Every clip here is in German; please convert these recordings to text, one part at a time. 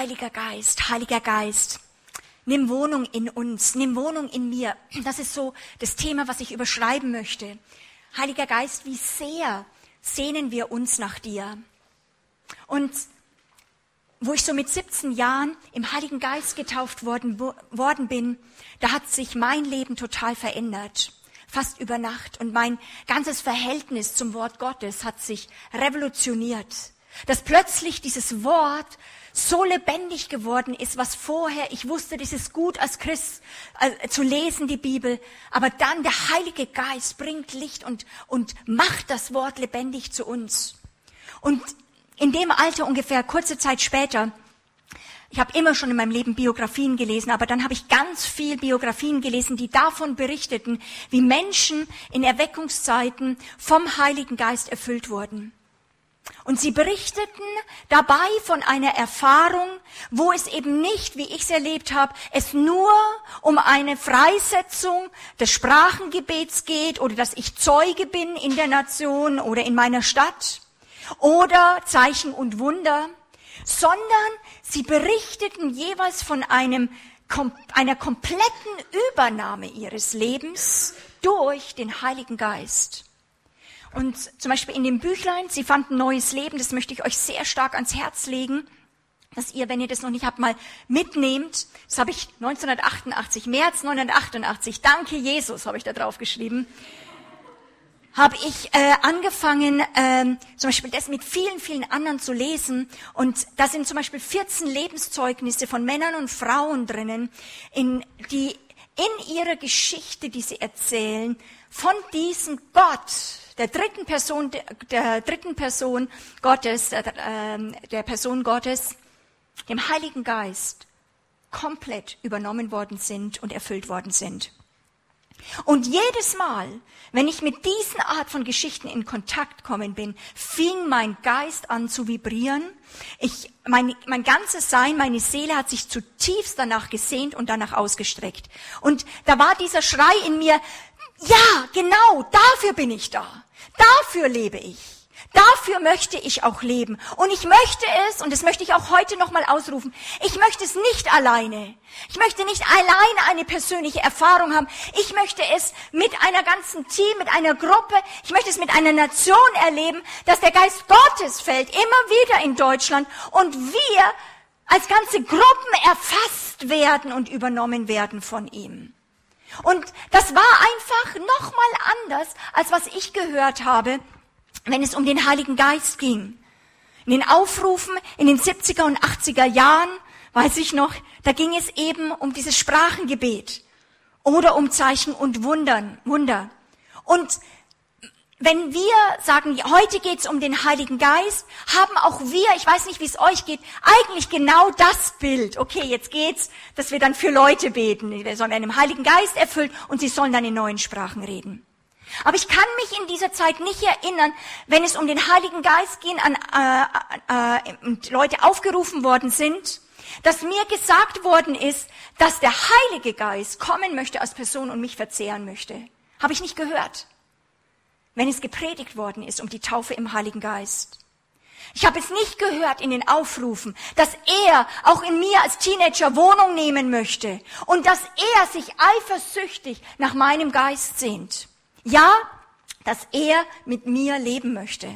Heiliger Geist, Heiliger Geist, nimm Wohnung in uns, nimm Wohnung in mir. Das ist so das Thema, was ich überschreiben möchte. Heiliger Geist, wie sehr sehnen wir uns nach dir? Und wo ich so mit 17 Jahren im Heiligen Geist getauft worden, worden bin, da hat sich mein Leben total verändert. Fast über Nacht. Und mein ganzes Verhältnis zum Wort Gottes hat sich revolutioniert. Dass plötzlich dieses Wort so lebendig geworden ist, was vorher, ich wusste, das ist gut als Christ äh, zu lesen, die Bibel, aber dann der Heilige Geist bringt Licht und, und macht das Wort lebendig zu uns. Und in dem Alter ungefähr, kurze Zeit später, ich habe immer schon in meinem Leben Biografien gelesen, aber dann habe ich ganz viel Biografien gelesen, die davon berichteten, wie Menschen in Erweckungszeiten vom Heiligen Geist erfüllt wurden. Und sie berichteten dabei von einer Erfahrung, wo es eben nicht, wie ich es erlebt habe, es nur um eine Freisetzung des Sprachengebets geht oder dass ich Zeuge bin in der Nation oder in meiner Stadt oder Zeichen und Wunder, sondern sie berichteten jeweils von einem, einer kompletten Übernahme ihres Lebens durch den Heiligen Geist. Und zum Beispiel in dem Büchlein, Sie fanden neues Leben, das möchte ich euch sehr stark ans Herz legen, dass ihr, wenn ihr das noch nicht habt, mal mitnehmt. Das habe ich 1988, März 1988, danke Jesus, habe ich da drauf geschrieben habe ich äh, angefangen, ähm, zum Beispiel das mit vielen, vielen anderen zu lesen. Und da sind zum Beispiel 14 Lebenszeugnisse von Männern und Frauen drinnen, in, die in ihrer Geschichte, die sie erzählen, von diesem Gott, der dritten Person, der, dritten Person Gottes, äh, der Person Gottes, dem Heiligen Geist, komplett übernommen worden sind und erfüllt worden sind. Und jedes Mal, wenn ich mit diesen Art von Geschichten in Kontakt kommen bin, fing mein Geist an zu vibrieren. Ich, mein, mein ganzes Sein, meine Seele hat sich zutiefst danach gesehnt und danach ausgestreckt. Und da war dieser Schrei in mir, ja, genau, dafür bin ich da. Dafür lebe ich. Dafür möchte ich auch leben. Und ich möchte es, und das möchte ich auch heute nochmal ausrufen, ich möchte es nicht alleine. Ich möchte nicht alleine eine persönliche Erfahrung haben. Ich möchte es mit einer ganzen Team, mit einer Gruppe, ich möchte es mit einer Nation erleben, dass der Geist Gottes fällt, immer wieder in Deutschland und wir als ganze Gruppen erfasst werden und übernommen werden von ihm. Und das war einfach nochmal anders, als was ich gehört habe wenn es um den Heiligen Geist ging. In den Aufrufen in den 70er und 80er Jahren, weiß ich noch, da ging es eben um dieses Sprachengebet oder um Zeichen und Wundern, Wunder. Und wenn wir sagen, heute geht's um den Heiligen Geist, haben auch wir, ich weiß nicht, wie es euch geht, eigentlich genau das Bild. Okay, jetzt geht's, dass wir dann für Leute beten. Wir sollen einem Heiligen Geist erfüllt und sie sollen dann in neuen Sprachen reden. Aber ich kann mich in dieser Zeit nicht erinnern, wenn es um den Heiligen Geist ging, an, äh, äh, und Leute aufgerufen worden sind, dass mir gesagt worden ist, dass der Heilige Geist kommen möchte als Person und mich verzehren möchte. Habe ich nicht gehört. Wenn es gepredigt worden ist um die Taufe im Heiligen Geist. Ich habe es nicht gehört in den Aufrufen, dass er auch in mir als Teenager Wohnung nehmen möchte und dass er sich eifersüchtig nach meinem Geist sehnt. Ja, dass er mit mir leben möchte.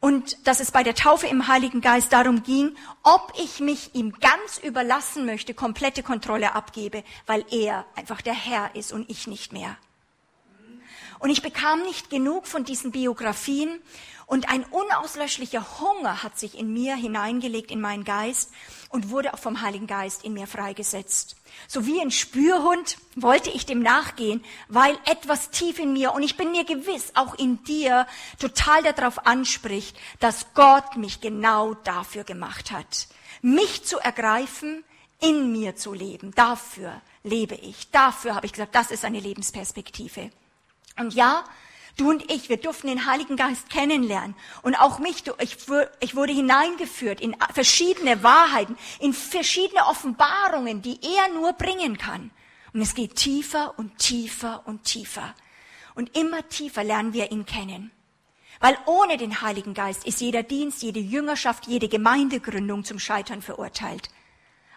Und dass es bei der Taufe im Heiligen Geist darum ging, ob ich mich ihm ganz überlassen möchte, komplette Kontrolle abgebe, weil er einfach der Herr ist und ich nicht mehr. Und ich bekam nicht genug von diesen Biografien und ein unauslöschlicher Hunger hat sich in mir hineingelegt, in meinen Geist und wurde auch vom Heiligen Geist in mir freigesetzt. So wie ein Spürhund wollte ich dem nachgehen, weil etwas tief in mir und ich bin mir gewiss, auch in dir total darauf anspricht, dass Gott mich genau dafür gemacht hat. Mich zu ergreifen, in mir zu leben. Dafür lebe ich. Dafür habe ich gesagt, das ist eine Lebensperspektive. Und ja, Du und ich, wir durften den Heiligen Geist kennenlernen. Und auch mich, ich, ich wurde hineingeführt in verschiedene Wahrheiten, in verschiedene Offenbarungen, die er nur bringen kann. Und es geht tiefer und tiefer und tiefer. Und immer tiefer lernen wir ihn kennen. Weil ohne den Heiligen Geist ist jeder Dienst, jede Jüngerschaft, jede Gemeindegründung zum Scheitern verurteilt.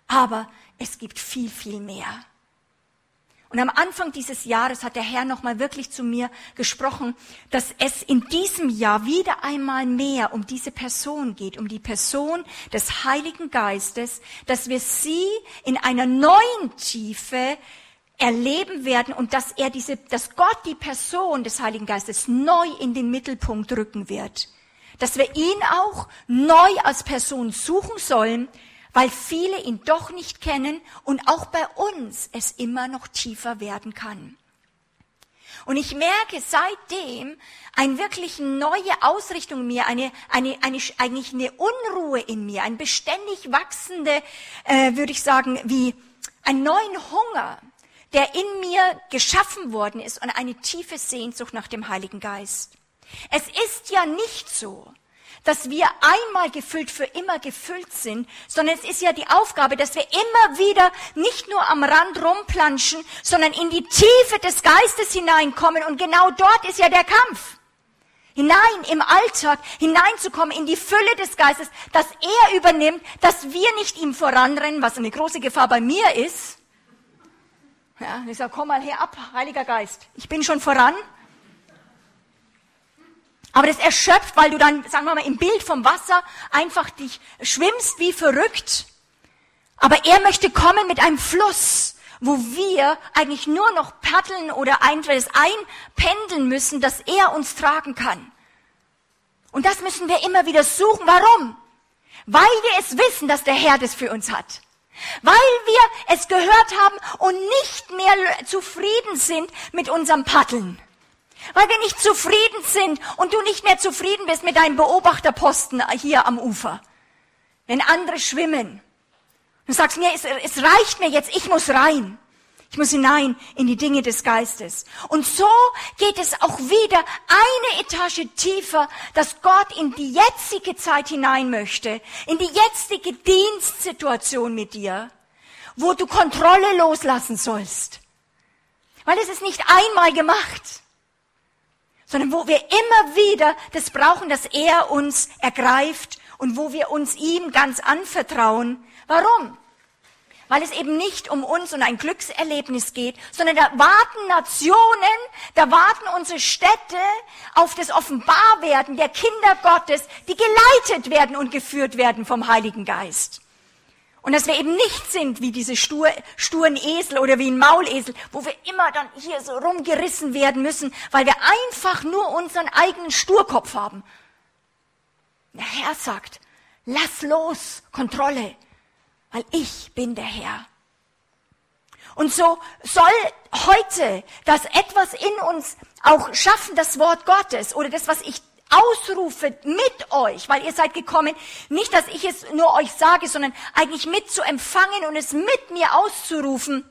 Aber es gibt viel, viel mehr. Und am Anfang dieses Jahres hat der Herr nochmal wirklich zu mir gesprochen, dass es in diesem Jahr wieder einmal mehr um diese Person geht, um die Person des Heiligen Geistes, dass wir sie in einer neuen Tiefe erleben werden und dass er diese, dass Gott die Person des Heiligen Geistes neu in den Mittelpunkt rücken wird. Dass wir ihn auch neu als Person suchen sollen, weil viele ihn doch nicht kennen und auch bei uns es immer noch tiefer werden kann. Und ich merke seitdem eine wirklich neue Ausrichtung in mir, eine, eine, eine, eigentlich eine Unruhe in mir, ein beständig wachsende, äh, würde ich sagen, wie einen neuen Hunger, der in mir geschaffen worden ist und eine tiefe Sehnsucht nach dem Heiligen Geist. Es ist ja nicht so, dass wir einmal gefüllt für immer gefüllt sind, sondern es ist ja die Aufgabe, dass wir immer wieder nicht nur am Rand rumplanschen, sondern in die Tiefe des Geistes hineinkommen und genau dort ist ja der Kampf. Hinein im Alltag, hineinzukommen in die Fülle des Geistes, dass er übernimmt, dass wir nicht ihm voranrennen, was eine große Gefahr bei mir ist. Ja, ich sage, komm mal her ab, Heiliger Geist. Ich bin schon voran. Aber das erschöpft, weil du dann, sagen wir mal, im Bild vom Wasser einfach dich schwimmst wie verrückt. Aber er möchte kommen mit einem Fluss, wo wir eigentlich nur noch paddeln oder das einpendeln müssen, dass er uns tragen kann. Und das müssen wir immer wieder suchen. Warum? Weil wir es wissen, dass der Herr das für uns hat. Weil wir es gehört haben und nicht mehr zufrieden sind mit unserem Paddeln. Weil wir nicht zufrieden sind und du nicht mehr zufrieden bist mit deinem Beobachterposten hier am Ufer. Wenn andere schwimmen. Du sagst mir, es, es reicht mir jetzt, ich muss rein. Ich muss hinein in die Dinge des Geistes. Und so geht es auch wieder eine Etage tiefer, dass Gott in die jetzige Zeit hinein möchte, in die jetzige Dienstsituation mit dir, wo du Kontrolle loslassen sollst. Weil es ist nicht einmal gemacht sondern wo wir immer wieder das brauchen, dass er uns ergreift und wo wir uns ihm ganz anvertrauen. Warum? Weil es eben nicht um uns und ein Glückserlebnis geht, sondern da warten Nationen, da warten unsere Städte auf das Offenbarwerden der Kinder Gottes, die geleitet werden und geführt werden vom Heiligen Geist. Und dass wir eben nicht sind wie diese stur, sturen Esel oder wie ein Maulesel, wo wir immer dann hier so rumgerissen werden müssen, weil wir einfach nur unseren eigenen Sturkopf haben. Der Herr sagt, lass los, Kontrolle, weil ich bin der Herr. Und so soll heute das etwas in uns auch schaffen, das Wort Gottes oder das, was ich ausrufe mit euch, weil ihr seid gekommen, nicht, dass ich es nur euch sage, sondern eigentlich mit zu empfangen und es mit mir auszurufen,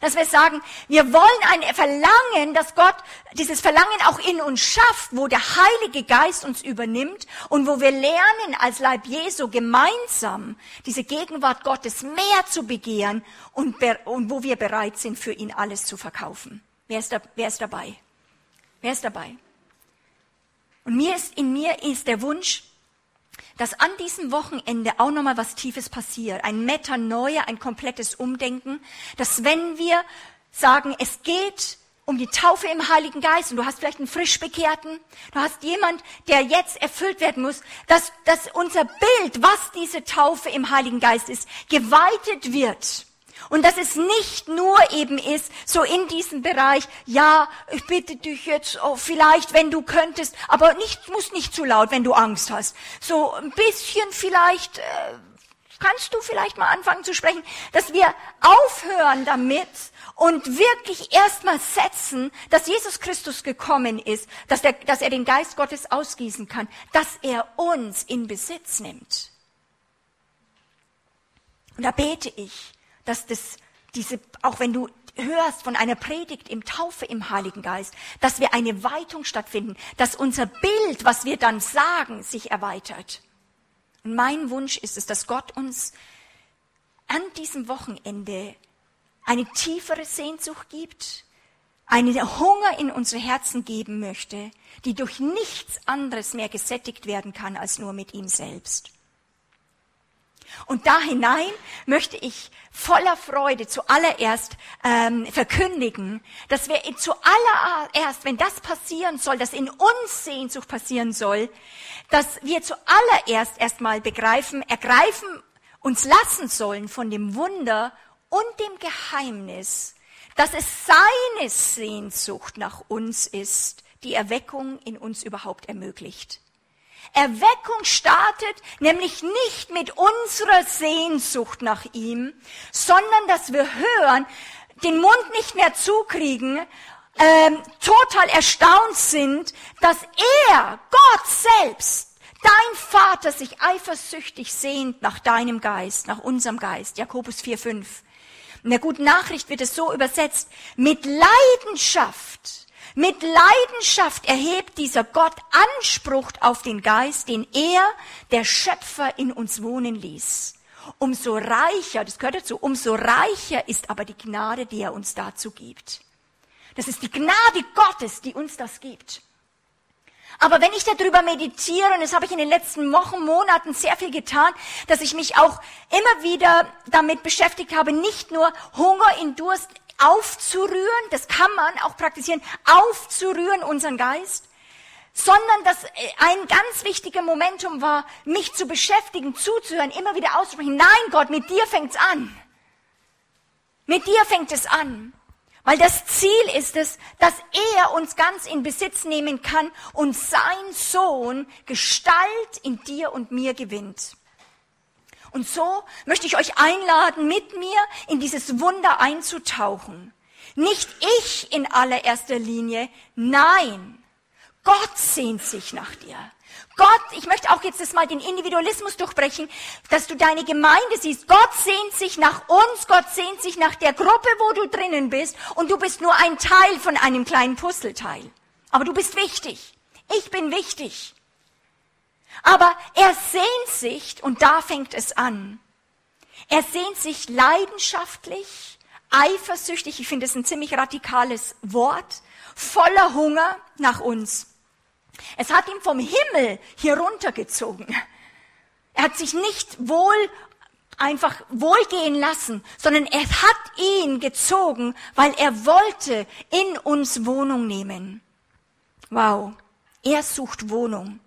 dass wir sagen, wir wollen ein Verlangen, dass Gott dieses Verlangen auch in uns schafft, wo der Heilige Geist uns übernimmt und wo wir lernen, als Leib Jesu gemeinsam diese Gegenwart Gottes mehr zu begehren und, und wo wir bereit sind, für ihn alles zu verkaufen. Wer ist, da, wer ist dabei? Wer ist dabei? Und mir ist, in mir ist der Wunsch, dass an diesem Wochenende auch nochmal was Tiefes passiert. Ein Metanoia, ein komplettes Umdenken. Dass wenn wir sagen, es geht um die Taufe im Heiligen Geist und du hast vielleicht einen Frischbekehrten, du hast jemand, der jetzt erfüllt werden muss, dass, dass unser Bild, was diese Taufe im Heiligen Geist ist, geweitet wird und dass es nicht nur eben ist, so in diesem Bereich, ja, ich bitte dich jetzt, oh, vielleicht, wenn du könntest, aber nicht, muss nicht zu laut, wenn du Angst hast. So ein bisschen vielleicht, äh, kannst du vielleicht mal anfangen zu sprechen, dass wir aufhören damit und wirklich erstmal setzen, dass Jesus Christus gekommen ist, dass, der, dass er den Geist Gottes ausgießen kann, dass er uns in Besitz nimmt. Und da bete ich, dass das, diese, auch wenn du hörst von einer Predigt im Taufe im Heiligen Geist, dass wir eine Weitung stattfinden, dass unser Bild, was wir dann sagen, sich erweitert. Und mein Wunsch ist es, dass Gott uns an diesem Wochenende eine tiefere Sehnsucht gibt, einen Hunger in unsere Herzen geben möchte, die durch nichts anderes mehr gesättigt werden kann als nur mit ihm selbst. Und da hinein möchte ich voller Freude zuallererst ähm, verkündigen, dass wir zuallererst, wenn das passieren soll, dass in uns Sehnsucht passieren soll, dass wir zuallererst erstmal begreifen, ergreifen, uns lassen sollen von dem Wunder und dem Geheimnis, dass es seine Sehnsucht nach uns ist, die Erweckung in uns überhaupt ermöglicht. Erweckung startet nämlich nicht mit unserer Sehnsucht nach ihm, sondern dass wir hören, den Mund nicht mehr zukriegen, ähm, total erstaunt sind, dass er, Gott selbst, dein Vater sich eifersüchtig sehnt nach deinem Geist, nach unserem Geist. Jakobus 4,5. In der guten Nachricht wird es so übersetzt, mit Leidenschaft mit Leidenschaft erhebt dieser Gott Anspruch auf den Geist, den er, der Schöpfer, in uns wohnen ließ. Umso reicher, das gehört dazu, umso reicher ist aber die Gnade, die er uns dazu gibt. Das ist die Gnade Gottes, die uns das gibt. Aber wenn ich darüber meditiere, und das habe ich in den letzten Wochen, Monaten sehr viel getan, dass ich mich auch immer wieder damit beschäftigt habe, nicht nur Hunger in Durst aufzurühren, das kann man auch praktizieren, aufzurühren unseren Geist, sondern dass äh, ein ganz wichtiger Momentum war, mich zu beschäftigen, zuzuhören, immer wieder auszusprechen, nein Gott, mit dir fängt's an. Mit dir fängt es an. Weil das Ziel ist es, dass er uns ganz in Besitz nehmen kann und sein Sohn Gestalt in dir und mir gewinnt. Und so möchte ich euch einladen, mit mir in dieses Wunder einzutauchen. Nicht ich in allererster Linie, nein, Gott sehnt sich nach dir. Gott, ich möchte auch jetzt das mal den Individualismus durchbrechen, dass du deine Gemeinde siehst. Gott sehnt sich nach uns, Gott sehnt sich nach der Gruppe, wo du drinnen bist und du bist nur ein Teil von einem kleinen Puzzleteil. Aber du bist wichtig. Ich bin wichtig. Aber er sehnt sich, und da fängt es an, er sehnt sich leidenschaftlich, eifersüchtig, ich finde es ein ziemlich radikales Wort, voller Hunger nach uns. Es hat ihn vom Himmel hier runtergezogen. Er hat sich nicht wohl einfach wohlgehen lassen, sondern er hat ihn gezogen, weil er wollte in uns Wohnung nehmen. Wow, er sucht Wohnung.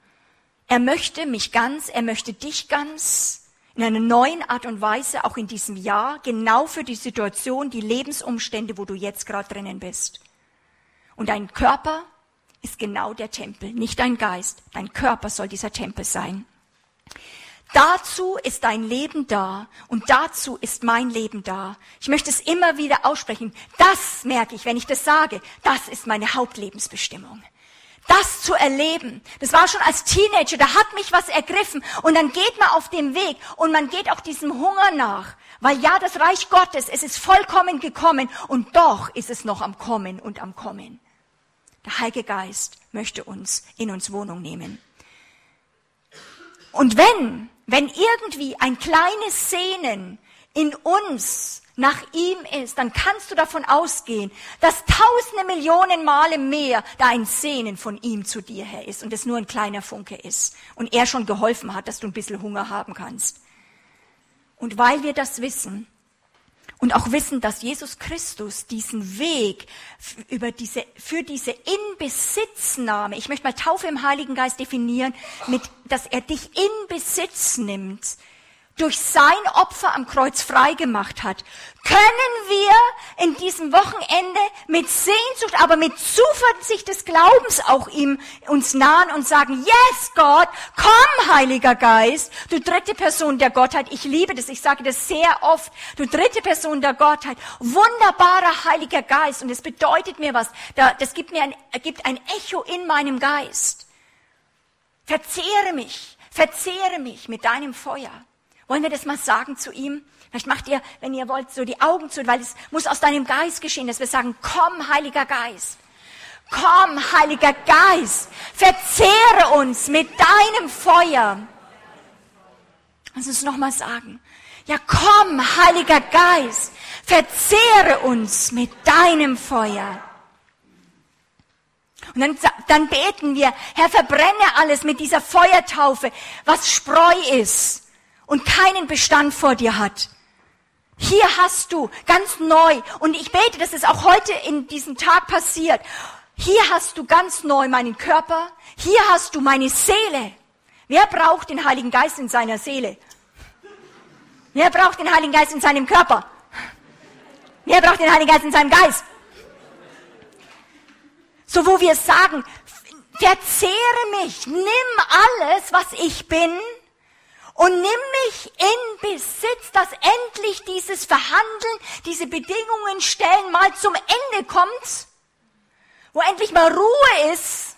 Er möchte mich ganz, er möchte dich ganz in einer neuen Art und Weise, auch in diesem Jahr, genau für die Situation, die Lebensumstände, wo du jetzt gerade drinnen bist. Und dein Körper ist genau der Tempel, nicht dein Geist. Dein Körper soll dieser Tempel sein. Dazu ist dein Leben da und dazu ist mein Leben da. Ich möchte es immer wieder aussprechen. Das merke ich, wenn ich das sage. Das ist meine Hauptlebensbestimmung das zu erleben. Das war schon als Teenager, da hat mich was ergriffen. Und dann geht man auf dem Weg und man geht auch diesem Hunger nach. Weil ja, das Reich Gottes, es ist vollkommen gekommen und doch ist es noch am Kommen und am Kommen. Der Heilige Geist möchte uns in uns Wohnung nehmen. Und wenn, wenn irgendwie ein kleines Sehnen in uns nach ihm ist, dann kannst du davon ausgehen, dass tausende Millionen Male mehr da ein Sehnen von ihm zu dir her ist und es nur ein kleiner Funke ist und er schon geholfen hat, dass du ein bisschen Hunger haben kannst. Und weil wir das wissen und auch wissen, dass Jesus Christus diesen Weg über diese, für diese Inbesitznahme, ich möchte mal Taufe im Heiligen Geist definieren, mit, dass er dich in Besitz nimmt, durch sein Opfer am Kreuz freigemacht hat, können wir in diesem Wochenende mit Sehnsucht, aber mit Zuversicht des Glaubens auch ihm uns nahen und sagen, yes Gott, komm Heiliger Geist, du dritte Person der Gottheit. Ich liebe das, ich sage das sehr oft, du dritte Person der Gottheit, wunderbarer Heiliger Geist. Und es bedeutet mir was, das gibt mir ein, gibt ein Echo in meinem Geist. Verzehre mich, verzehre mich mit deinem Feuer. Wollen wir das mal sagen zu ihm? Vielleicht macht ihr, wenn ihr wollt, so die Augen zu, weil es muss aus deinem Geist geschehen, dass wir sagen, komm, Heiliger Geist. Komm, Heiliger Geist. Verzehre uns mit deinem Feuer. Lass uns nochmal sagen. Ja, komm, Heiliger Geist. Verzehre uns mit deinem Feuer. Und dann, dann beten wir, Herr, verbrenne alles mit dieser Feuertaufe, was Spreu ist und keinen Bestand vor dir hat. Hier hast du ganz neu, und ich bete, dass es auch heute in diesem Tag passiert, hier hast du ganz neu meinen Körper, hier hast du meine Seele. Wer braucht den Heiligen Geist in seiner Seele? Wer braucht den Heiligen Geist in seinem Körper? Wer braucht den Heiligen Geist in seinem Geist? So wo wir sagen, verzehre mich, nimm alles, was ich bin und nimm mich in Besitz, dass endlich dieses Verhandeln, diese Bedingungen stellen mal zum Ende kommt, wo endlich mal Ruhe ist,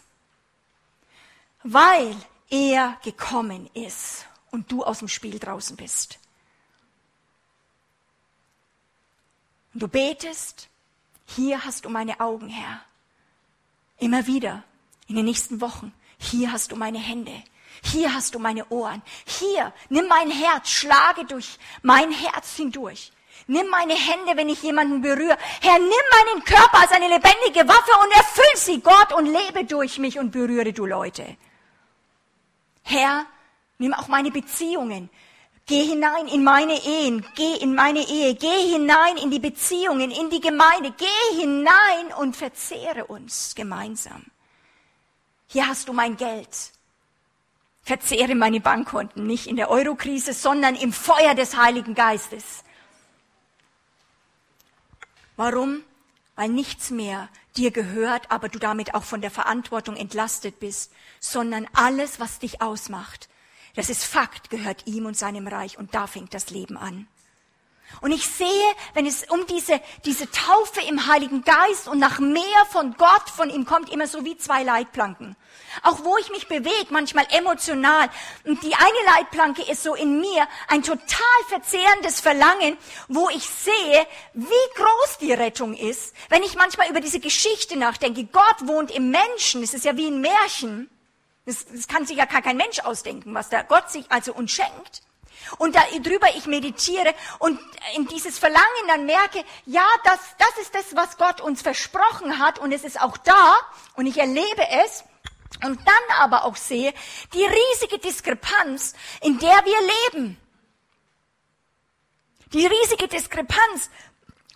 weil er gekommen ist und du aus dem Spiel draußen bist. Und du betest, hier hast du meine Augen, Herr. Immer wieder in den nächsten Wochen. Hier hast du meine Hände. Hier hast du meine Ohren. Hier, nimm mein Herz, schlage durch mein Herz hindurch. Nimm meine Hände, wenn ich jemanden berühre. Herr, nimm meinen Körper als eine lebendige Waffe und erfüll sie, Gott, und lebe durch mich und berühre du Leute. Herr, nimm auch meine Beziehungen. Geh hinein in meine Ehen, geh in meine Ehe, geh hinein in die Beziehungen, in die Gemeinde, geh hinein und verzehre uns gemeinsam. Hier hast du mein Geld. Verzehre meine Bankkonten, nicht in der Eurokrise, sondern im Feuer des Heiligen Geistes. Warum? Weil nichts mehr dir gehört, aber du damit auch von der Verantwortung entlastet bist, sondern alles, was dich ausmacht, das ist Fakt, gehört ihm und seinem Reich und da fängt das Leben an. Und ich sehe, wenn es um diese, diese Taufe im Heiligen Geist und nach mehr von Gott, von ihm kommt, immer so wie zwei Leitplanken. Auch wo ich mich bewege, manchmal emotional. Und die eine Leitplanke ist so in mir ein total verzehrendes Verlangen, wo ich sehe, wie groß die Rettung ist. Wenn ich manchmal über diese Geschichte nachdenke, Gott wohnt im Menschen, es ist ja wie ein Märchen. Das, das kann sich ja gar kein Mensch ausdenken, was da Gott sich also uns schenkt. Und darüber ich meditiere und in dieses Verlangen dann merke, ja, das, das ist das, was Gott uns versprochen hat und es ist auch da und ich erlebe es. Und dann aber auch sehe, die riesige Diskrepanz, in der wir leben. Die riesige Diskrepanz,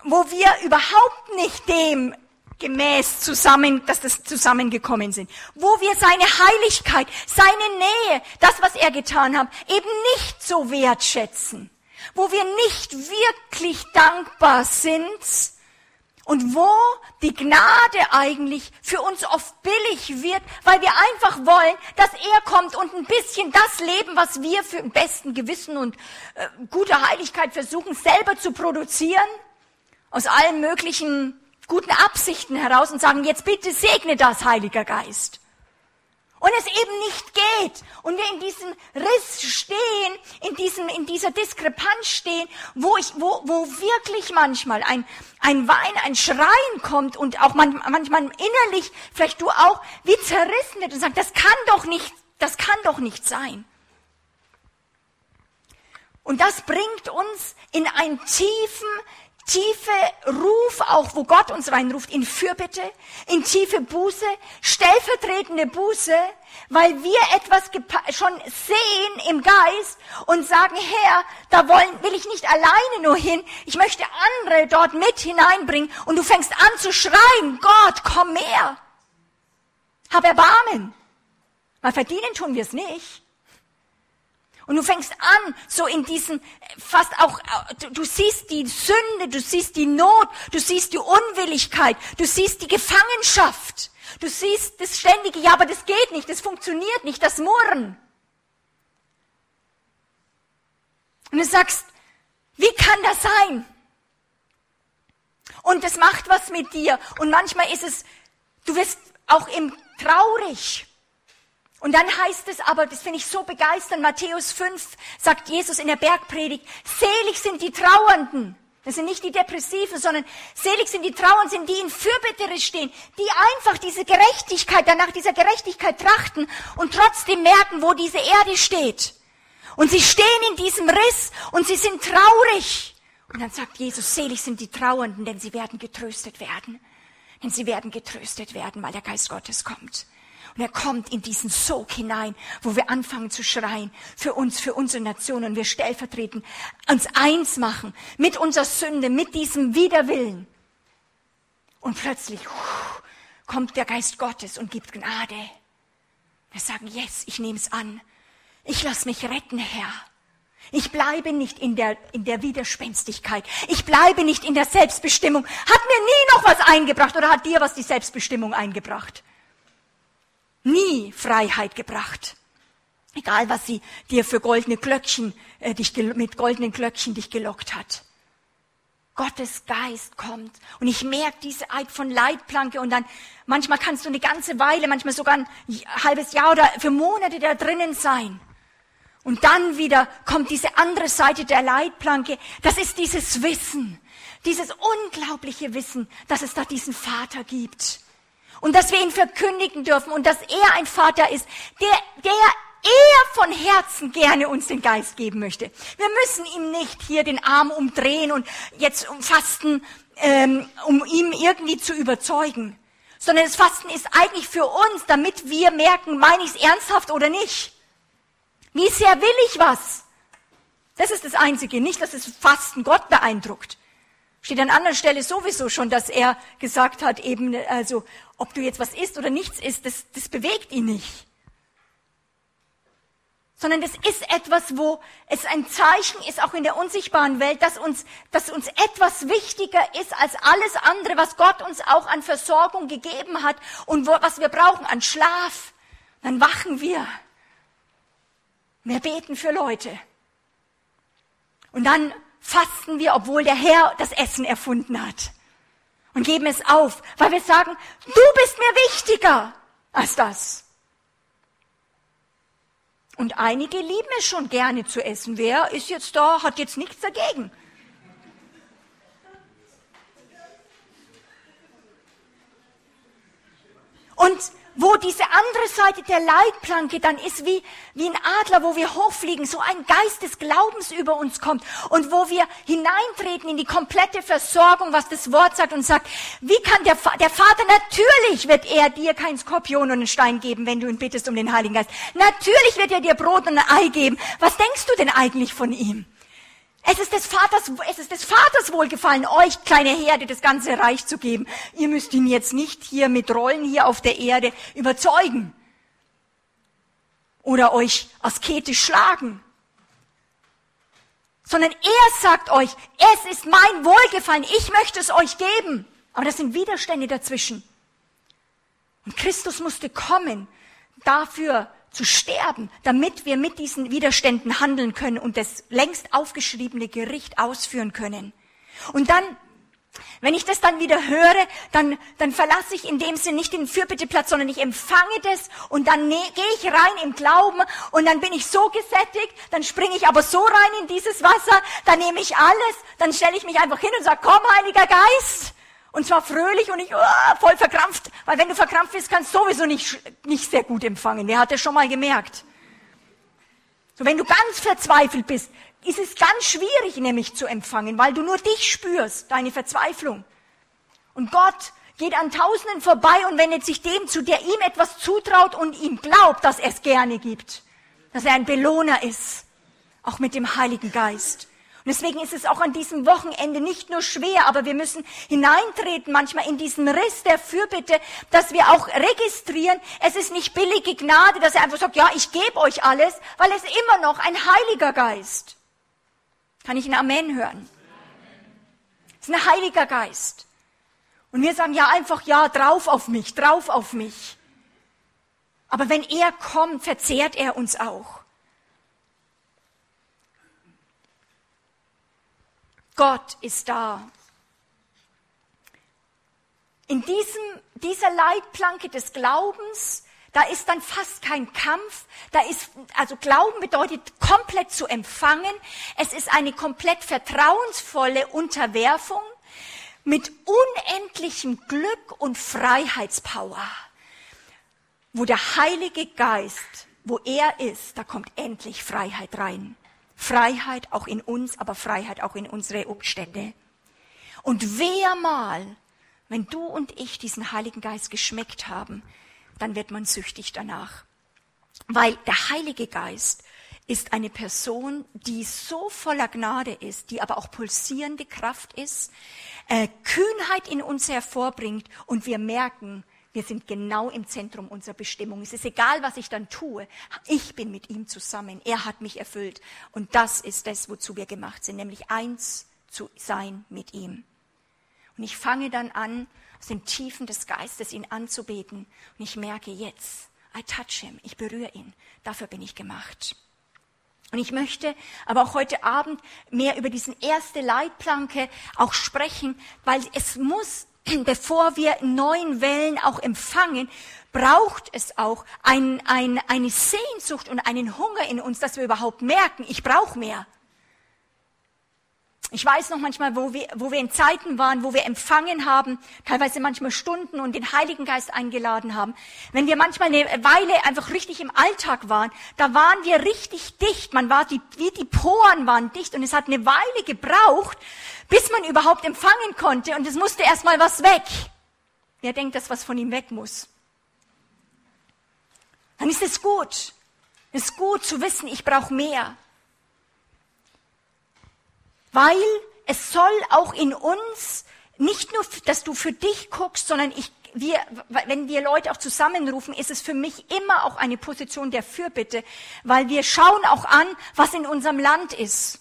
wo wir überhaupt nicht dem gemäß zusammen, dass das zusammengekommen sind, wo wir seine Heiligkeit, seine Nähe, das, was er getan hat, eben nicht so wertschätzen, wo wir nicht wirklich dankbar sind und wo die Gnade eigentlich für uns oft billig wird, weil wir einfach wollen, dass er kommt und ein bisschen das Leben, was wir für im besten Gewissen und äh, guter Heiligkeit versuchen, selber zu produzieren, aus allen möglichen guten Absichten heraus und sagen, jetzt bitte segne das, Heiliger Geist. Und es eben nicht geht. Und wir in diesem Riss stehen, in diesem, in dieser Diskrepanz stehen, wo ich, wo, wo wirklich manchmal ein, ein Wein, ein Schreien kommt und auch man, manchmal innerlich, vielleicht du auch, wie zerrissen wird und sagt, das kann doch nicht, das kann doch nicht sein. Und das bringt uns in einen tiefen tiefe Ruf, auch wo Gott uns reinruft, in Fürbitte, in tiefe Buße, stellvertretende Buße, weil wir etwas schon sehen im Geist und sagen, Herr, da wollen, will ich nicht alleine nur hin, ich möchte andere dort mit hineinbringen und du fängst an zu schreien, Gott, komm mehr. Hab Erbarmen. Weil verdienen tun wir es nicht. Und du fängst an, so in diesen, fast auch, du, du siehst die Sünde, du siehst die Not, du siehst die Unwilligkeit, du siehst die Gefangenschaft. Du siehst das ständige, ja, aber das geht nicht, das funktioniert nicht, das Murren. Und du sagst, wie kann das sein? Und das macht was mit dir. Und manchmal ist es, du wirst auch im traurig. Und dann heißt es aber, das finde ich so begeisternd, Matthäus 5 sagt Jesus in der Bergpredigt, selig sind die Trauernden. Das sind nicht die Depressiven, sondern selig sind die Trauernden, sind die in Fürbitte stehen, die einfach diese Gerechtigkeit, danach dieser Gerechtigkeit trachten und trotzdem merken, wo diese Erde steht. Und sie stehen in diesem Riss und sie sind traurig. Und dann sagt Jesus, selig sind die Trauernden, denn sie werden getröstet werden. Denn sie werden getröstet werden, weil der Geist Gottes kommt. Und er kommt in diesen Sog hinein, wo wir anfangen zu schreien, für uns, für unsere Nation und wir stellvertretend uns eins machen mit unserer Sünde, mit diesem Widerwillen. Und plötzlich uh, kommt der Geist Gottes und gibt Gnade. Wir sagen, yes, ich nehme es an. Ich lass mich retten, Herr. Ich bleibe nicht in der, in der Widerspenstigkeit. Ich bleibe nicht in der Selbstbestimmung. Hat mir nie noch was eingebracht oder hat dir was die Selbstbestimmung eingebracht? Nie Freiheit gebracht. Egal, was sie dir für goldene Glöckchen, äh, dich, mit goldenen Glöckchen dich gelockt hat. Gottes Geist kommt. Und ich merke diese Art von Leitplanke und dann, manchmal kannst du eine ganze Weile, manchmal sogar ein halbes Jahr oder für Monate da drinnen sein. Und dann wieder kommt diese andere Seite der Leitplanke. Das ist dieses Wissen, dieses unglaubliche Wissen, dass es da diesen Vater gibt. Und dass wir ihn verkündigen dürfen und dass er ein Vater ist, der, der er von Herzen gerne uns den Geist geben möchte. Wir müssen ihm nicht hier den Arm umdrehen und jetzt fasten, ähm, um ihm irgendwie zu überzeugen, sondern das Fasten ist eigentlich für uns, damit wir merken, meine ich es ernsthaft oder nicht. Wie sehr will ich was? Das ist das Einzige, nicht, dass das Fasten Gott beeindruckt. Steht an anderer Stelle sowieso schon, dass er gesagt hat, eben, also, ob du jetzt was isst oder nichts isst, das, das bewegt ihn nicht. Sondern das ist etwas, wo es ein Zeichen ist, auch in der unsichtbaren Welt, dass uns, dass uns etwas wichtiger ist als alles andere, was Gott uns auch an Versorgung gegeben hat und wo, was wir brauchen an Schlaf. Dann wachen wir wir beten für Leute. Und dann fasten wir, obwohl der Herr das Essen erfunden hat. Und geben es auf, weil wir sagen, du bist mir wichtiger als das. Und einige lieben es schon gerne zu essen. Wer ist jetzt da, hat jetzt nichts dagegen. Und wo diese andere Seite der Leitplanke dann ist wie, wie ein Adler, wo wir hochfliegen, so ein Geist des Glaubens über uns kommt und wo wir hineintreten in die komplette Versorgung, was das Wort sagt und sagt, wie kann der, der Vater, natürlich wird er dir keinen Skorpion und einen Stein geben, wenn du ihn bittest um den Heiligen Geist. Natürlich wird er dir Brot und ein Ei geben. Was denkst du denn eigentlich von ihm? Es ist des Vaters, es ist des Vaters wohlgefallen, euch kleine Herde das ganze Reich zu geben. Ihr müsst ihn jetzt nicht hier mit Rollen hier auf der Erde überzeugen oder euch asketisch schlagen, sondern er sagt euch, es ist mein Wohlgefallen, ich möchte es euch geben. Aber das sind Widerstände dazwischen. Und Christus musste kommen dafür, zu sterben, damit wir mit diesen Widerständen handeln können und das längst aufgeschriebene Gericht ausführen können. Und dann wenn ich das dann wieder höre, dann, dann verlasse ich in dem Sinn nicht den Fürbitteplatz, sondern ich empfange das und dann ne, gehe ich rein im Glauben und dann bin ich so gesättigt, dann springe ich aber so rein in dieses Wasser, dann nehme ich alles, dann stelle ich mich einfach hin und sage, komm, Heiliger Geist, und zwar fröhlich und nicht oh, voll verkrampft, weil wenn du verkrampft bist, kannst du sowieso nicht, nicht sehr gut empfangen. Der hat es schon mal gemerkt. So, wenn du ganz verzweifelt bist, ist es ganz schwierig, nämlich zu empfangen, weil du nur dich spürst, deine Verzweiflung. Und Gott geht an Tausenden vorbei und wendet sich dem zu, der ihm etwas zutraut und ihm glaubt, dass er es gerne gibt. Dass er ein Belohner ist. Auch mit dem Heiligen Geist. Und deswegen ist es auch an diesem Wochenende nicht nur schwer, aber wir müssen hineintreten manchmal in diesen Riss der Fürbitte, dass wir auch registrieren, es ist nicht billige Gnade, dass er einfach sagt, ja, ich gebe euch alles, weil es immer noch ein Heiliger Geist. Kann ich ein Amen hören? Es ist ein Heiliger Geist. Und wir sagen ja einfach, ja, drauf auf mich, drauf auf mich. Aber wenn er kommt, verzehrt er uns auch. Gott ist da. In diesem, dieser Leitplanke des Glaubens, da ist dann fast kein Kampf. Da ist, also Glauben bedeutet komplett zu empfangen. Es ist eine komplett vertrauensvolle Unterwerfung mit unendlichem Glück und Freiheitspower. Wo der Heilige Geist, wo er ist, da kommt endlich Freiheit rein. Freiheit auch in uns, aber Freiheit auch in unsere Umstände. Und wer mal wenn du und ich diesen Heiligen Geist geschmeckt haben, dann wird man süchtig danach. Weil der Heilige Geist ist eine Person, die so voller Gnade ist, die aber auch pulsierende Kraft ist, äh, Kühnheit in uns hervorbringt und wir merken, wir sind genau im Zentrum unserer Bestimmung. Es ist egal, was ich dann tue. Ich bin mit ihm zusammen. Er hat mich erfüllt. Und das ist das, wozu wir gemacht sind, nämlich eins zu sein mit ihm. Und ich fange dann an, aus den Tiefen des Geistes ihn anzubeten. Und ich merke jetzt, I touch him, ich berühre ihn. Dafür bin ich gemacht. Und ich möchte aber auch heute Abend mehr über diesen erste Leitplanke auch sprechen, weil es muss, bevor wir neuen Wellen auch empfangen, braucht es auch ein, ein, eine Sehnsucht und einen Hunger in uns, dass wir überhaupt merken, ich brauche mehr. Ich weiß noch manchmal, wo wir, wo wir in Zeiten waren, wo wir empfangen haben, teilweise manchmal Stunden und den Heiligen Geist eingeladen haben. Wenn wir manchmal eine Weile einfach richtig im Alltag waren, da waren wir richtig dicht. Man war die, wie die Poren waren dicht und es hat eine Weile gebraucht, bis man überhaupt empfangen konnte und es musste erstmal was weg. Wer denkt, dass was von ihm weg muss? Dann ist es gut. Es ist gut zu wissen, ich brauche mehr weil es soll auch in uns nicht nur, dass du für dich guckst, sondern ich, wir, wenn wir Leute auch zusammenrufen, ist es für mich immer auch eine Position der Fürbitte, weil wir schauen auch an, was in unserem Land ist.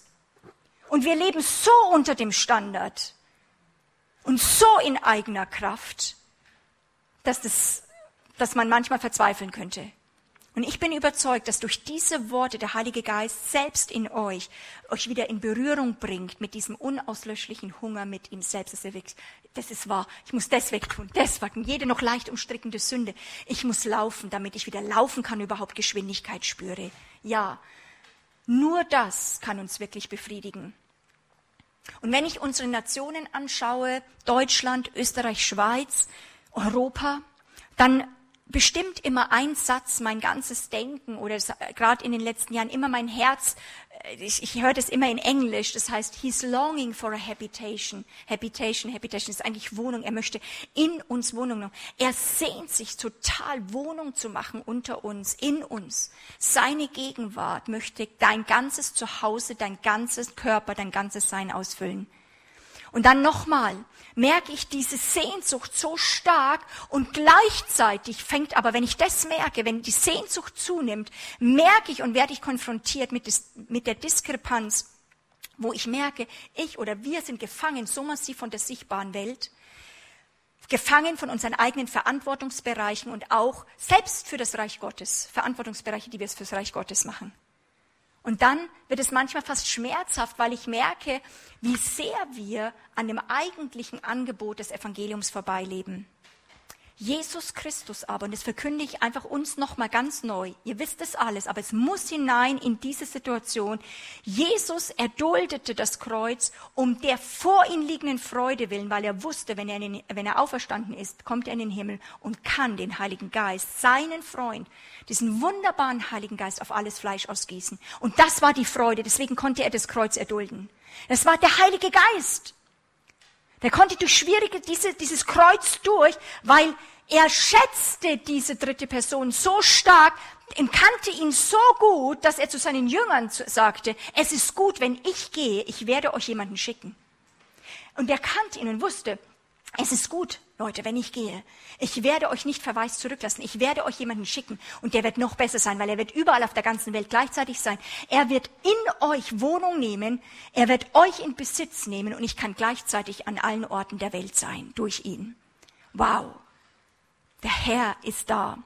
Und wir leben so unter dem Standard und so in eigener Kraft, dass, das, dass man manchmal verzweifeln könnte. Und ich bin überzeugt, dass durch diese Worte der Heilige Geist selbst in euch euch wieder in Berührung bringt mit diesem unauslöschlichen Hunger mit ihm selbst. Das ist wahr. Ich muss das wegtun, das wegtun. Jede noch leicht umstrickende Sünde. Ich muss laufen, damit ich wieder laufen kann, überhaupt Geschwindigkeit spüre. Ja, nur das kann uns wirklich befriedigen. Und wenn ich unsere Nationen anschaue, Deutschland, Österreich, Schweiz, Europa, dann bestimmt immer ein Satz mein ganzes Denken oder gerade in den letzten Jahren immer mein Herz. Äh, ich, ich höre das immer in Englisch. Das heißt, he's longing for a habitation. Habitation, habitation ist eigentlich Wohnung. Er möchte in uns Wohnung machen. Er sehnt sich total Wohnung zu machen unter uns, in uns. Seine Gegenwart möchte dein ganzes Zuhause, dein ganzes Körper, dein ganzes Sein ausfüllen. Und dann nochmal, merke ich diese Sehnsucht so stark und gleichzeitig fängt aber, wenn ich das merke, wenn die Sehnsucht zunimmt, merke ich und werde ich konfrontiert mit, des, mit der Diskrepanz, wo ich merke, ich oder wir sind gefangen so massiv von der sichtbaren Welt, gefangen von unseren eigenen Verantwortungsbereichen und auch selbst für das Reich Gottes, Verantwortungsbereiche, die wir fürs Reich Gottes machen. Und dann wird es manchmal fast schmerzhaft, weil ich merke, wie sehr wir an dem eigentlichen Angebot des Evangeliums vorbeileben. Jesus Christus aber, und das verkünde ich einfach uns nochmal ganz neu, ihr wisst es alles, aber es muss hinein in diese Situation. Jesus erduldete das Kreuz um der vor ihm liegenden Freude willen, weil er wusste, wenn er, den, wenn er auferstanden ist, kommt er in den Himmel und kann den Heiligen Geist, seinen Freund, diesen wunderbaren Heiligen Geist auf alles Fleisch ausgießen. Und das war die Freude, deswegen konnte er das Kreuz erdulden. Das war der Heilige Geist. Der konnte durch schwierige, diese, dieses Kreuz durch, weil er schätzte diese dritte Person so stark, er kannte ihn so gut, dass er zu seinen Jüngern sagte, es ist gut, wenn ich gehe, ich werde euch jemanden schicken. Und er kannte ihn und wusste, es ist gut, Leute, wenn ich gehe. Ich werde euch nicht verwaist zurücklassen. Ich werde euch jemanden schicken und der wird noch besser sein, weil er wird überall auf der ganzen Welt gleichzeitig sein. Er wird in euch Wohnung nehmen. Er wird euch in Besitz nehmen und ich kann gleichzeitig an allen Orten der Welt sein durch ihn. Wow. Der Herr ist da.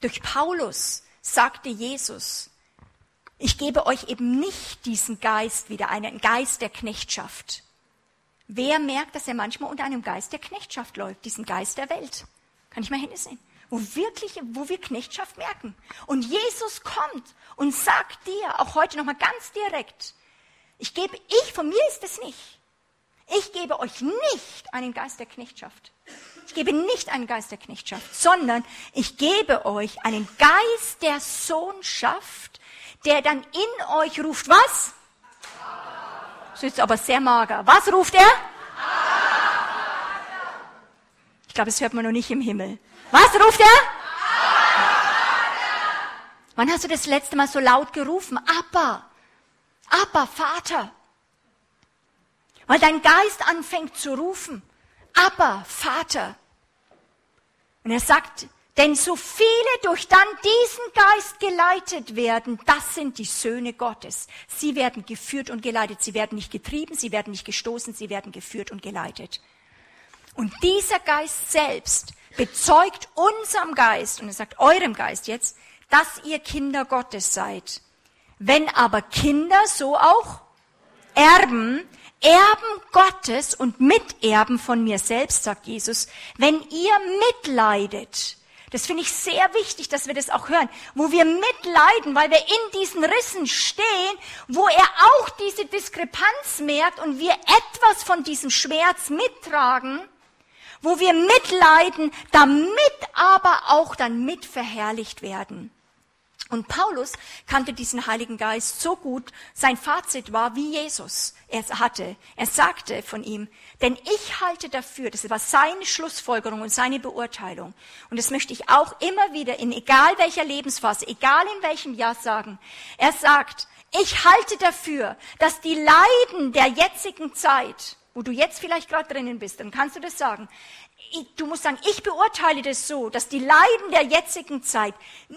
Durch Paulus sagte Jesus, ich gebe euch eben nicht diesen Geist wieder, einen Geist der Knechtschaft Wer merkt, dass er manchmal unter einem Geist der Knechtschaft läuft, diesen Geist der Welt? Kann ich mal hinsehen. Wo wirklich, wo wir Knechtschaft merken. Und Jesus kommt und sagt dir, auch heute nochmal ganz direkt, ich gebe, ich, von mir ist es nicht. Ich gebe euch nicht einen Geist der Knechtschaft. Ich gebe nicht einen Geist der Knechtschaft, sondern ich gebe euch einen Geist der Sohnschaft, der dann in euch ruft, was? Das ist aber sehr mager. Was ruft er? Ich glaube, das hört man noch nicht im Himmel. Was ruft er? Wann hast du das letzte Mal so laut gerufen? Abba. Abba, Vater. Weil dein Geist anfängt zu rufen. Abba, Vater. Und er sagt, denn so viele durch dann diesen Geist geleitet werden, das sind die Söhne Gottes. Sie werden geführt und geleitet. Sie werden nicht getrieben, sie werden nicht gestoßen, sie werden geführt und geleitet. Und dieser Geist selbst bezeugt unserem Geist, und er sagt eurem Geist jetzt, dass ihr Kinder Gottes seid. Wenn aber Kinder, so auch Erben, Erben Gottes und Miterben von mir selbst, sagt Jesus, wenn ihr mitleidet. Das finde ich sehr wichtig, dass wir das auch hören, wo wir mitleiden, weil wir in diesen Rissen stehen, wo er auch diese Diskrepanz merkt und wir etwas von diesem Schmerz mittragen, wo wir mitleiden, damit aber auch dann mitverherrlicht werden. Und Paulus kannte diesen Heiligen Geist so gut, sein Fazit war wie Jesus er hatte. Er sagte von ihm, denn ich halte dafür, das war seine Schlussfolgerung und seine Beurteilung. Und das möchte ich auch immer wieder in egal welcher Lebensphase, egal in welchem Jahr sagen. Er sagt, ich halte dafür, dass die Leiden der jetzigen Zeit, wo du jetzt vielleicht gerade drinnen bist, dann kannst du das sagen, du musst sagen, ich beurteile das so, dass die Leiden der jetzigen Zeit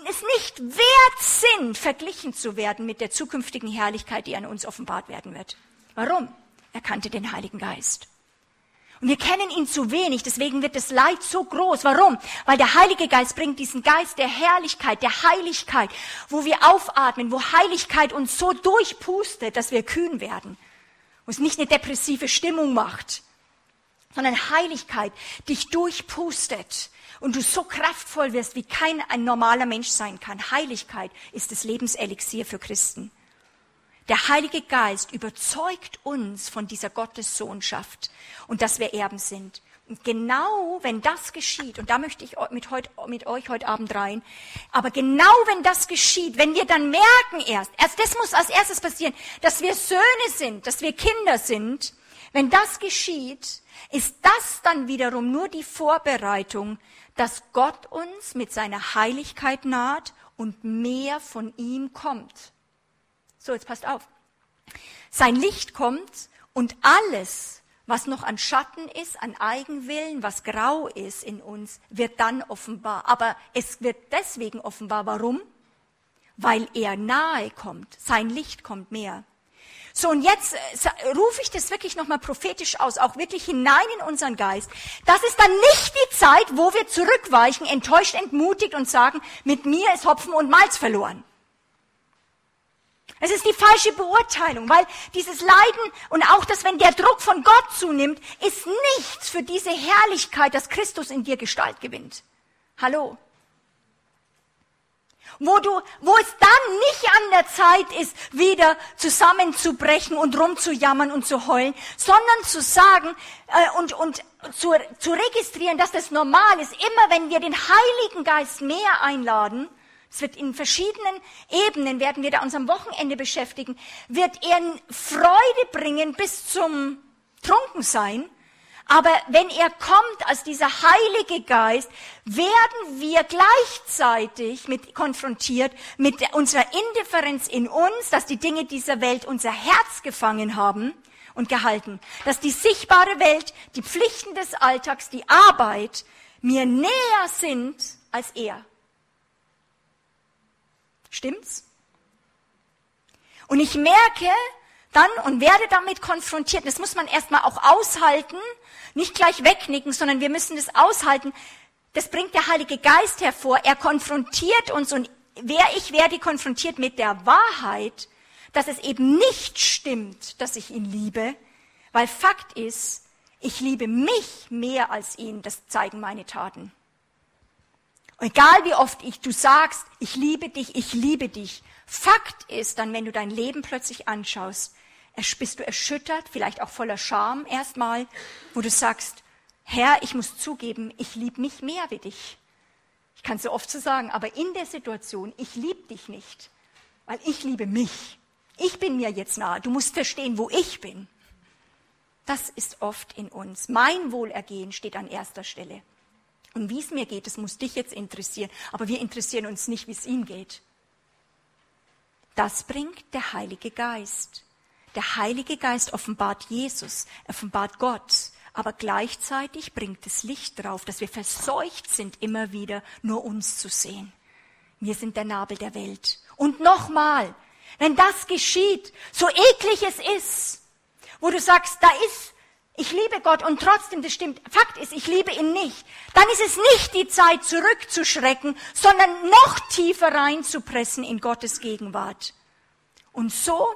es nicht wert sind, verglichen zu werden mit der zukünftigen Herrlichkeit, die an uns offenbart werden wird. Warum? Er kannte den Heiligen Geist. Und wir kennen ihn zu wenig, deswegen wird das Leid so groß. Warum? Weil der Heilige Geist bringt diesen Geist der Herrlichkeit, der Heiligkeit, wo wir aufatmen, wo Heiligkeit uns so durchpustet, dass wir kühn werden. Wo es nicht eine depressive Stimmung macht, sondern Heiligkeit dich durchpustet und du so kraftvoll wirst, wie kein ein normaler Mensch sein kann. Heiligkeit ist das Lebenselixier für Christen. Der Heilige Geist überzeugt uns von dieser Gottessohnschaft und dass wir Erben sind. Und genau wenn das geschieht, und da möchte ich mit, heut, mit euch heute Abend rein, aber genau wenn das geschieht, wenn wir dann merken erst, erst das muss als erstes passieren, dass wir Söhne sind, dass wir Kinder sind, wenn das geschieht, ist das dann wiederum nur die Vorbereitung, dass Gott uns mit seiner Heiligkeit naht und mehr von ihm kommt. So, jetzt passt auf. Sein Licht kommt und alles, was noch an Schatten ist, an Eigenwillen, was grau ist in uns, wird dann offenbar. Aber es wird deswegen offenbar. Warum? Weil er nahe kommt. Sein Licht kommt mehr. So, und jetzt äh, rufe ich das wirklich nochmal prophetisch aus, auch wirklich hinein in unseren Geist. Das ist dann nicht die Zeit, wo wir zurückweichen, enttäuscht, entmutigt und sagen, mit mir ist Hopfen und Malz verloren. Es ist die falsche Beurteilung, weil dieses Leiden und auch das, wenn der Druck von Gott zunimmt, ist nichts für diese Herrlichkeit, dass Christus in dir Gestalt gewinnt. Hallo wo du, wo es dann nicht an der Zeit ist, wieder zusammenzubrechen und rumzujammern und zu heulen, sondern zu sagen äh, und, und zu, zu registrieren, dass das normal ist. Immer wenn wir den Heiligen Geist mehr einladen, es wird in verschiedenen Ebenen, werden wir da uns am Wochenende beschäftigen, wird er Freude bringen bis zum Trunkensein aber wenn er kommt als dieser Heilige Geist, werden wir gleichzeitig mit konfrontiert mit unserer Indifferenz in uns, dass die Dinge dieser Welt unser Herz gefangen haben und gehalten, dass die sichtbare Welt, die Pflichten des Alltags, die Arbeit mir näher sind als er. Stimmt's? Und ich merke, dann und werde damit konfrontiert. Das muss man erstmal auch aushalten, nicht gleich wegnicken, sondern wir müssen das aushalten. Das bringt der Heilige Geist hervor. Er konfrontiert uns und wer ich werde konfrontiert mit der Wahrheit, dass es eben nicht stimmt, dass ich ihn liebe, weil Fakt ist, ich liebe mich mehr als ihn, das zeigen meine Taten. Egal wie oft ich, du sagst, ich liebe dich, ich liebe dich. Fakt ist dann, wenn du dein Leben plötzlich anschaust, bist du erschüttert, vielleicht auch voller Scham erstmal, wo du sagst, Herr, ich muss zugeben, ich liebe mich mehr wie dich. Ich kann es so oft so sagen, aber in der Situation, ich liebe dich nicht, weil ich liebe mich. Ich bin mir jetzt nahe. Du musst verstehen, wo ich bin. Das ist oft in uns. Mein Wohlergehen steht an erster Stelle. Und wie es mir geht, das muss dich jetzt interessieren. Aber wir interessieren uns nicht, wie es ihm geht. Das bringt der Heilige Geist. Der Heilige Geist offenbart Jesus, offenbart Gott. Aber gleichzeitig bringt es Licht drauf, dass wir verseucht sind, immer wieder nur uns zu sehen. Wir sind der Nabel der Welt. Und nochmal, wenn das geschieht, so eklig es ist, wo du sagst, da ist, ich liebe Gott und trotzdem, das stimmt, Fakt ist, ich liebe ihn nicht, dann ist es nicht die Zeit zurückzuschrecken, sondern noch tiefer reinzupressen in Gottes Gegenwart. Und so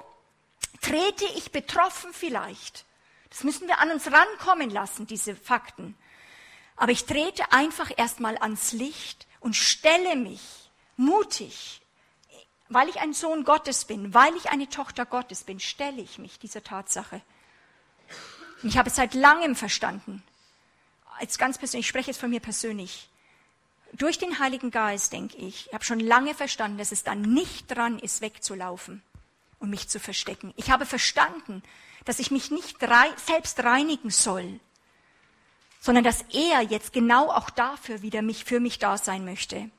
trete ich betroffen vielleicht. Das müssen wir an uns rankommen lassen, diese Fakten. Aber ich trete einfach erstmal ans Licht und stelle mich mutig weil ich ein Sohn Gottes bin, weil ich eine Tochter Gottes bin, stelle ich mich dieser Tatsache. Und ich habe es seit langem verstanden. Als ganz persönlich, ich spreche jetzt von mir persönlich. Durch den Heiligen Geist, denke ich, ich habe schon lange verstanden, dass es dann nicht dran ist, wegzulaufen und mich zu verstecken. Ich habe verstanden, dass ich mich nicht selbst reinigen soll, sondern dass er jetzt genau auch dafür wieder mich, für mich da sein möchte.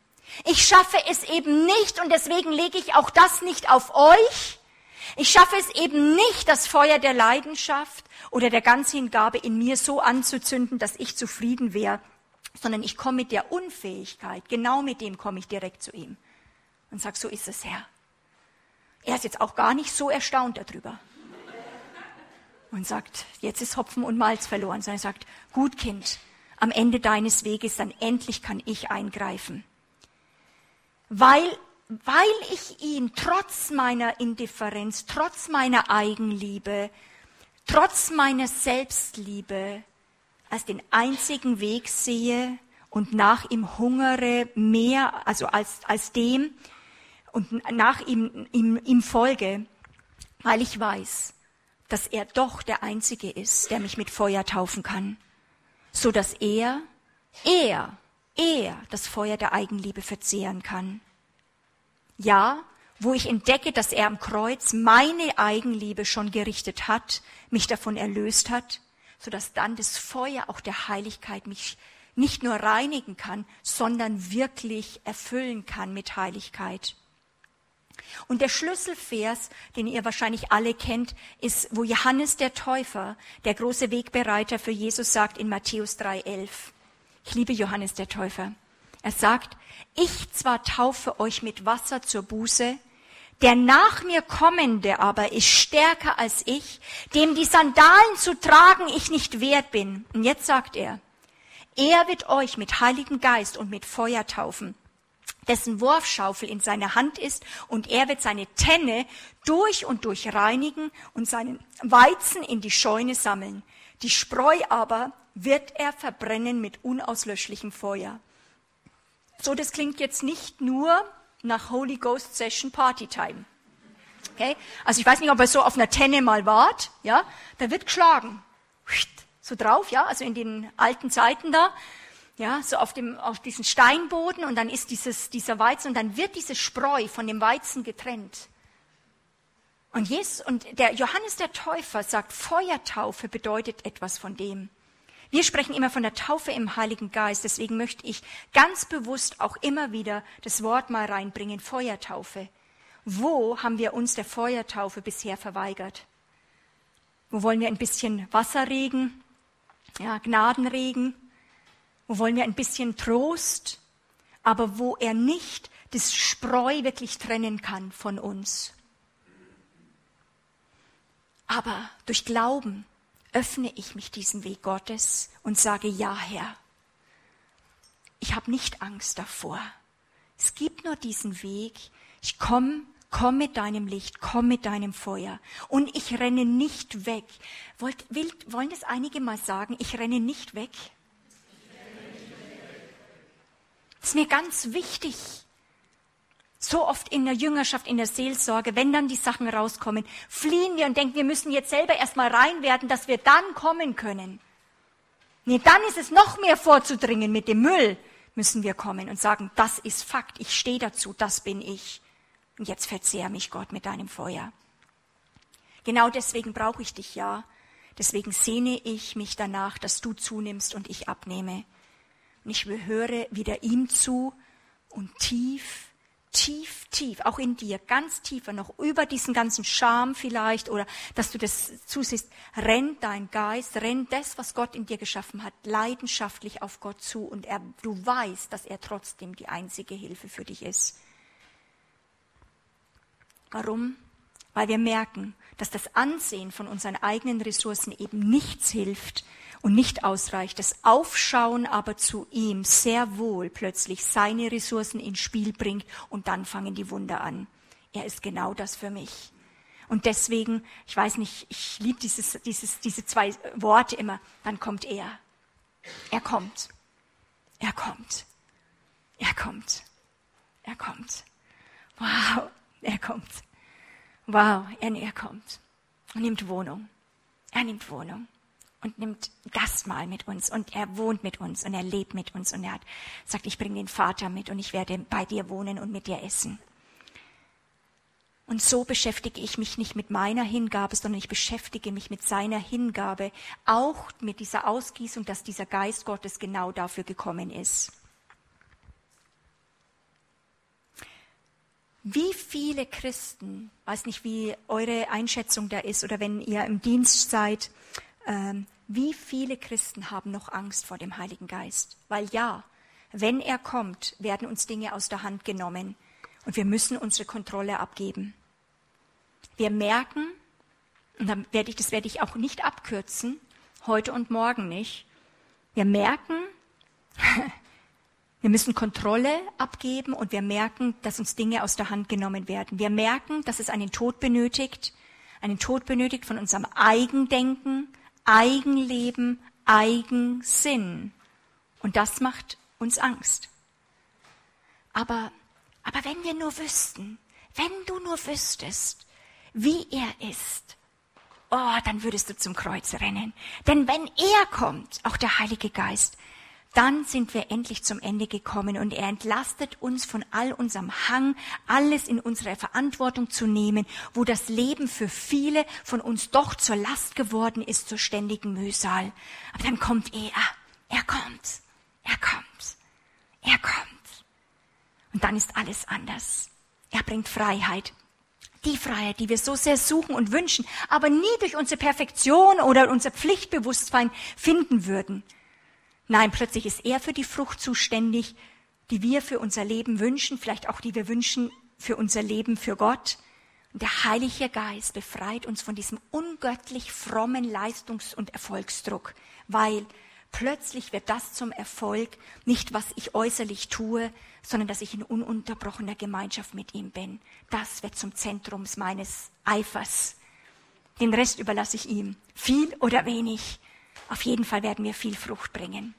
Ich schaffe es eben nicht und deswegen lege ich auch das nicht auf euch. Ich schaffe es eben nicht, das Feuer der Leidenschaft oder der Ganzhingabe in mir so anzuzünden, dass ich zufrieden wäre, sondern ich komme mit der Unfähigkeit, genau mit dem komme ich direkt zu ihm und sage, so ist es, Herr. Er ist jetzt auch gar nicht so erstaunt darüber. Und sagt, jetzt ist Hopfen und Malz verloren, sondern er sagt, gut Kind, am Ende deines Weges, dann endlich kann ich eingreifen. Weil, weil ich ihn trotz meiner Indifferenz, trotz meiner Eigenliebe, trotz meiner Selbstliebe als den einzigen Weg sehe und nach ihm hungere mehr, also als, als dem und nach ihm, ihm, ihm folge, weil ich weiß, dass er doch der Einzige ist, der mich mit Feuer taufen kann, so dass er, er er das Feuer der Eigenliebe verzehren kann. Ja, wo ich entdecke, dass er am Kreuz meine Eigenliebe schon gerichtet hat, mich davon erlöst hat, so dass dann das Feuer auch der Heiligkeit mich nicht nur reinigen kann, sondern wirklich erfüllen kann mit Heiligkeit. Und der Schlüsselvers, den ihr wahrscheinlich alle kennt, ist, wo Johannes der Täufer, der große Wegbereiter für Jesus, sagt in Matthäus 3,11. Ich liebe Johannes der Täufer. Er sagt, ich zwar taufe euch mit Wasser zur Buße, der nach mir kommende aber ist stärker als ich, dem die Sandalen zu tragen ich nicht wert bin. Und jetzt sagt er, er wird euch mit Heiligen Geist und mit Feuer taufen, dessen Wurfschaufel in seiner Hand ist, und er wird seine Tenne durch und durch reinigen und seinen Weizen in die Scheune sammeln. Die Spreu aber wird er verbrennen mit unauslöschlichem Feuer. So, das klingt jetzt nicht nur nach Holy Ghost Session Party Time. Okay? Also ich weiß nicht, ob ihr so auf einer Tenne mal wart, ja? Da wird geschlagen. So drauf, ja? Also in den alten Zeiten da, ja? So auf dem, auf diesen Steinboden und dann ist dieses, dieser Weizen und dann wird dieses Spreu von dem Weizen getrennt. Und Jesus, und der Johannes der Täufer sagt, Feuertaufe bedeutet etwas von dem. Wir sprechen immer von der Taufe im Heiligen Geist, deswegen möchte ich ganz bewusst auch immer wieder das Wort mal reinbringen, Feuertaufe. Wo haben wir uns der Feuertaufe bisher verweigert? Wo wollen wir ein bisschen Wasserregen, ja, Gnadenregen? Wo wollen wir ein bisschen Trost? Aber wo er nicht das Spreu wirklich trennen kann von uns. Aber durch Glauben öffne ich mich diesem Weg Gottes und sage, ja Herr, ich habe nicht Angst davor. Es gibt nur diesen Weg. Ich komme, komm mit deinem Licht, komm mit deinem Feuer. Und ich renne nicht weg. Wollt, will, wollen das einige mal sagen? Ich renne nicht weg. Das ist mir ganz wichtig so oft in der Jüngerschaft, in der Seelsorge, wenn dann die Sachen rauskommen, fliehen wir und denken, wir müssen jetzt selber erstmal rein werden, dass wir dann kommen können. Nee, dann ist es noch mehr vorzudringen mit dem Müll, müssen wir kommen und sagen, das ist Fakt, ich stehe dazu, das bin ich. Und jetzt verzehr mich Gott mit deinem Feuer. Genau deswegen brauche ich dich ja. Deswegen sehne ich mich danach, dass du zunimmst und ich abnehme. Und ich höre wieder ihm zu und tief, tief, tief, auch in dir, ganz tiefer, noch über diesen ganzen Scham vielleicht oder dass du das zusiehst, rennt dein Geist, rennt das, was Gott in dir geschaffen hat, leidenschaftlich auf Gott zu und er, du weißt, dass er trotzdem die einzige Hilfe für dich ist. Warum? Weil wir merken, dass das Ansehen von unseren eigenen Ressourcen eben nichts hilft und nicht ausreicht. Das Aufschauen aber zu ihm sehr wohl plötzlich seine Ressourcen ins Spiel bringt und dann fangen die Wunder an. Er ist genau das für mich. Und deswegen, ich weiß nicht, ich liebe dieses, dieses, diese zwei Worte immer, dann kommt er. Er kommt. Er kommt. Er kommt. Er kommt. Wow, er kommt. Wow, er, er kommt. Und nimmt Wohnung. Er nimmt Wohnung und nimmt Gastmahl mit uns und er wohnt mit uns und er lebt mit uns und er hat, sagt, ich bringe den Vater mit und ich werde bei dir wohnen und mit dir essen. Und so beschäftige ich mich nicht mit meiner Hingabe, sondern ich beschäftige mich mit seiner Hingabe, auch mit dieser Ausgießung, dass dieser Geist Gottes genau dafür gekommen ist. Wie viele Christen, weiß nicht, wie eure Einschätzung da ist oder wenn ihr im Dienst seid, ähm, wie viele Christen haben noch Angst vor dem Heiligen Geist? Weil ja, wenn er kommt, werden uns Dinge aus der Hand genommen und wir müssen unsere Kontrolle abgeben. Wir merken, und dann werde ich, das werde ich auch nicht abkürzen, heute und morgen nicht. Wir merken, wir müssen Kontrolle abgeben und wir merken, dass uns Dinge aus der Hand genommen werden. Wir merken, dass es einen Tod benötigt, einen Tod benötigt von unserem Eigendenken, Eigenleben, Eigensinn. Und das macht uns Angst. Aber, aber wenn wir nur wüssten, wenn du nur wüsstest, wie er ist, oh, dann würdest du zum Kreuz rennen. Denn wenn er kommt, auch der Heilige Geist, dann sind wir endlich zum Ende gekommen und er entlastet uns von all unserem Hang, alles in unsere Verantwortung zu nehmen, wo das Leben für viele von uns doch zur Last geworden ist, zur ständigen Mühsal. Aber dann kommt er, er kommt, er kommt, er kommt. Und dann ist alles anders. Er bringt Freiheit. Die Freiheit, die wir so sehr suchen und wünschen, aber nie durch unsere Perfektion oder unser Pflichtbewusstsein finden würden. Nein, plötzlich ist er für die Frucht zuständig, die wir für unser Leben wünschen, vielleicht auch die wir wünschen für unser Leben für Gott. Und der Heilige Geist befreit uns von diesem ungöttlich frommen Leistungs- und Erfolgsdruck, weil plötzlich wird das zum Erfolg, nicht was ich äußerlich tue, sondern dass ich in ununterbrochener Gemeinschaft mit ihm bin. Das wird zum Zentrum meines Eifers. Den Rest überlasse ich ihm, viel oder wenig. Auf jeden Fall werden wir viel Frucht bringen.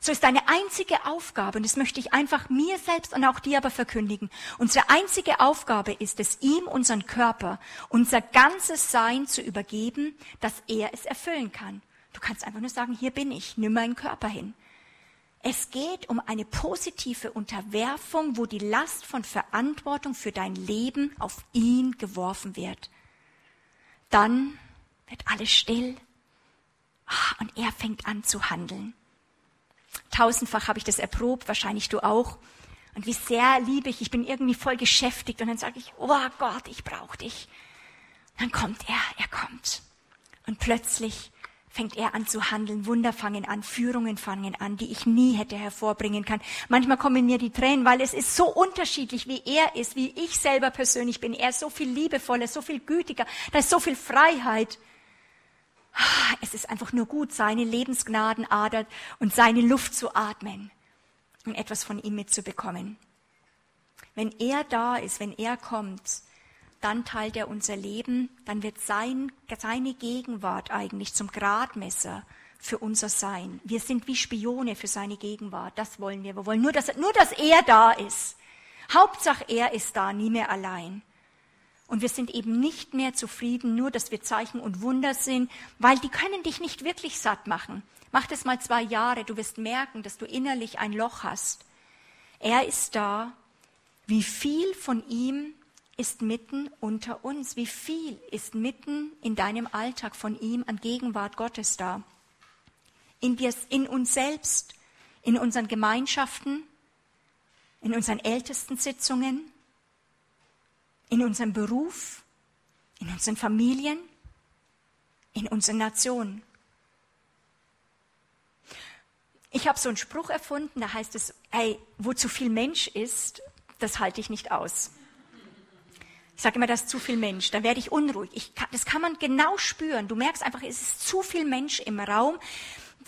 So ist deine einzige Aufgabe, und das möchte ich einfach mir selbst und auch dir aber verkündigen, unsere einzige Aufgabe ist es, ihm unseren Körper, unser ganzes Sein zu übergeben, dass er es erfüllen kann. Du kannst einfach nur sagen, hier bin ich, nimm meinen Körper hin. Es geht um eine positive Unterwerfung, wo die Last von Verantwortung für dein Leben auf ihn geworfen wird. Dann wird alles still und er fängt an zu handeln. Tausendfach habe ich das erprobt, wahrscheinlich du auch. Und wie sehr liebe ich, ich bin irgendwie voll geschäftigt und dann sage ich, oh Gott, ich brauche dich. Dann kommt er, er kommt. Und plötzlich fängt er an zu handeln, Wunder fangen an, Führungen fangen an, die ich nie hätte hervorbringen kann. Manchmal kommen mir die Tränen, weil es ist so unterschiedlich, wie er ist, wie ich selber persönlich bin. Er ist so viel liebevoller, so viel gütiger, da ist so viel Freiheit. Es ist einfach nur gut, seine Lebensgnadenader und seine Luft zu atmen und etwas von ihm mitzubekommen. Wenn er da ist, wenn er kommt, dann teilt er unser Leben, dann wird sein, seine Gegenwart eigentlich zum Gradmesser für unser Sein. Wir sind wie Spione für seine Gegenwart. Das wollen wir. Wir wollen nur, dass, nur, dass er da ist. Hauptsache, er ist da, nie mehr allein. Und wir sind eben nicht mehr zufrieden, nur dass wir Zeichen und Wunder sind, weil die können dich nicht wirklich satt machen. Mach das mal zwei Jahre, du wirst merken, dass du innerlich ein Loch hast. Er ist da. Wie viel von ihm ist mitten unter uns? Wie viel ist mitten in deinem Alltag von ihm an Gegenwart Gottes da? in, wir, in uns selbst, in unseren Gemeinschaften, in unseren Ältestensitzungen, in unserem Beruf, in unseren Familien, in unseren Nationen. Ich habe so einen Spruch erfunden, da heißt es, ey, wo zu viel Mensch ist, das halte ich nicht aus. Ich sage immer, das ist zu viel Mensch, dann werde ich unruhig. Ich das kann man genau spüren. Du merkst einfach, es ist zu viel Mensch im Raum.